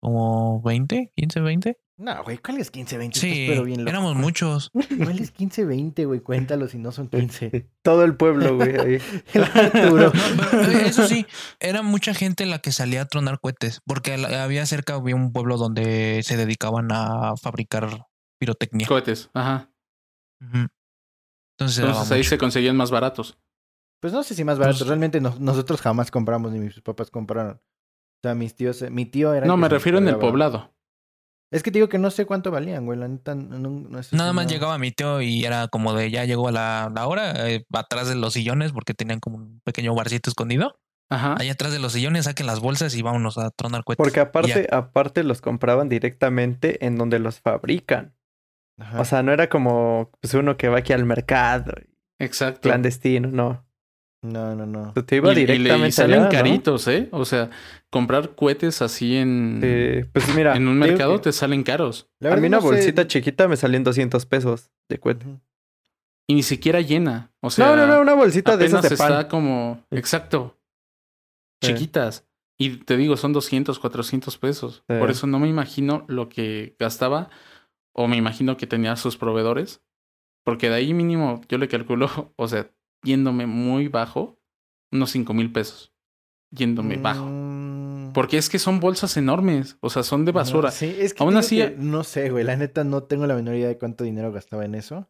Como 20, 15, 20. No, güey, ¿cuál es 15, 20? Sí, pero bien loco. éramos muchos. ¿Cuál es 15, 20, güey? Cuéntalo si no son 15. Todo el pueblo, güey, ahí. El Arturo. No, pero, eh, eso sí, era mucha gente la que salía a tronar cohetes, porque había cerca había un pueblo donde se dedicaban a fabricar pirotecnia. Cohetes, ajá. Entonces, ahí mucho. se conseguían más baratos. Pues no sé si más barato. Pues- Realmente no- nosotros jamás compramos, ni mis papás compraron. O sea, mis tíos, mi tío era. No, me refiero en el poblado. Es que te digo que no sé cuánto valían, güey. La neta, no, no- eso Nada más no- llegaba mi tío y era como de ya llegó la, la hora, eh, atrás de los sillones, porque tenían como un pequeño barcito escondido. Ajá. Allá atrás de los sillones saquen las bolsas y vámonos a tronar cohetes. Porque aparte, aparte los compraban directamente en donde los fabrican. Ajá. O sea, no era como pues, uno que va aquí al mercado, Exacto. clandestino, no. No, no, no. Te iba Y- y, le- y directamente salen allá, ¿no? caritos, ¿eh? O sea, comprar cohetes así en, Eh, pues mira, en un mercado que- te salen caros. La a mí una no sé- bolsita chiquita me salió en 200 pesos de cohete. Y ni siquiera llena. O sea, no, no, no, una bolsita de esas de pan. está como... Exacto. Sí. Chiquitas. Y te digo, son 200, 400 pesos. Sí. Por eso no me imagino lo que gastaba. O me imagino que tenía sus proveedores. Porque de ahí mínimo yo le calculo, o sea, yéndome muy bajo, unos 5 mil pesos. Yéndome bajo. Mm, Porque es que son bolsas enormes. O sea, son de basura. no, sí, es que Aún así- que no sé, güey. La neta no tengo la menor idea de cuánto dinero gastaba en eso.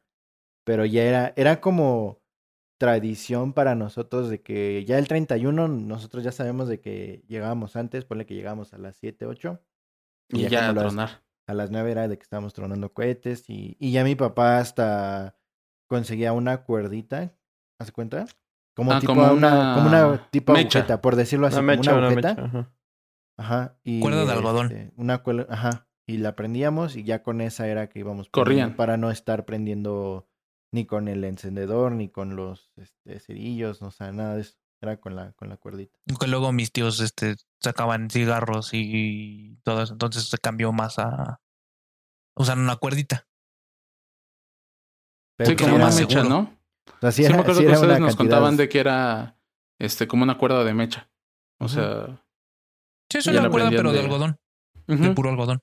Pero ya era, era como tradición para nosotros de que ya el 31 nosotros ya sabemos de que llegábamos antes, ponle que llegábamos a las 7, 8. y ya a tronar. a las 9 era de que estábamos tronando cohetes y, y ya mi papá hasta conseguía una cuerdita, ¿hace cuenta? Como Ah, tipo como una, una como una tipo mecha. agujeta, por decirlo así, Una como mecha, una una agujeta. mecha. ajá. Ajá. Y, Cuerda de algodón. este, una cuerda, ajá. Y la prendíamos y ya con esa era que íbamos Corrían. prendiendo para no estar prendiendo ni con el encendedor, ni con los este, cerillos, no, o sea, nada de eso. Era con la, con la cuerdita. Que luego mis tíos este, sacaban cigarros y todo eso. Entonces se cambió más a usar una cuerdita. Pero Sí, como una más mecha, seguro. ¿no? O sea, sí Sí, era, me acuerdo sí que ustedes nos cantidad- contaban de que era este como una cuerda de mecha. O sea, Sí, es una cuerda, pero de, de- algodón, de puro algodón.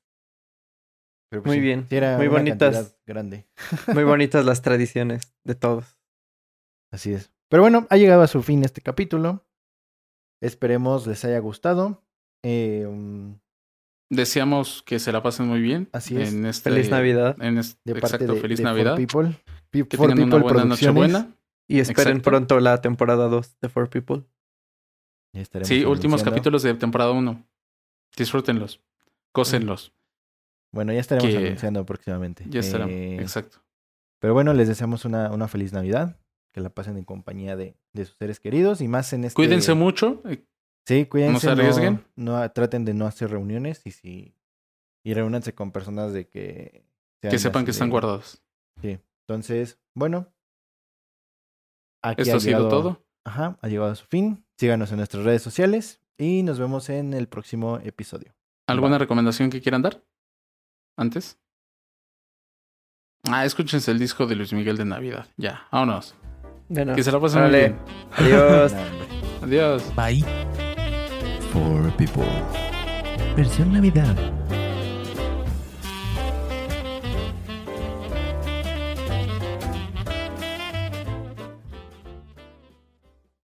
pero pues Muy sí, bien, sí era muy bonitas. grande. Muy bonitas las tradiciones de todos. Así es. Pero bueno, ha llegado a su fin este capítulo. Esperemos les haya gustado. Eh, um, deseamos que se la pasen muy bien. Así es. En este, Feliz Navidad. En este, de parte exacto, de, feliz de Navidad. People. Que For tengan una People buena noche buena. Y esperen Exacto. pronto la temporada 2 de Four People. Ya estaremos Sí, últimos capítulos de temporada 1. Disfrútenlos. Cósenlos. Bueno, ya estaremos que anunciando próximamente. Ya estarán. Eh, Exacto. Pero bueno, les deseamos una, una feliz Navidad. Que la pasen en compañía de, de sus seres queridos. Y más en este. Cuídense mucho. eh, Sí, cuídense. se arriesguen. No, traten de no hacer reuniones. Y si. Y reúnanse con personas de que. Que sepan que están guardados. Sí. Entonces, bueno. Aquí Esto ha sido llegado- todo. Ajá, ha llegado a su fin. Síganos en nuestras redes sociales y nos vemos en el próximo episodio. ¿Alguna recomendación que quieran dar? Antes. Ah, escúchense el disco de Luis Miguel de Navidad. Ya, vámonos. Bueno, Que se la pasen muy bien. Adiós. Adiós. Bye. For People. Versión Navidad.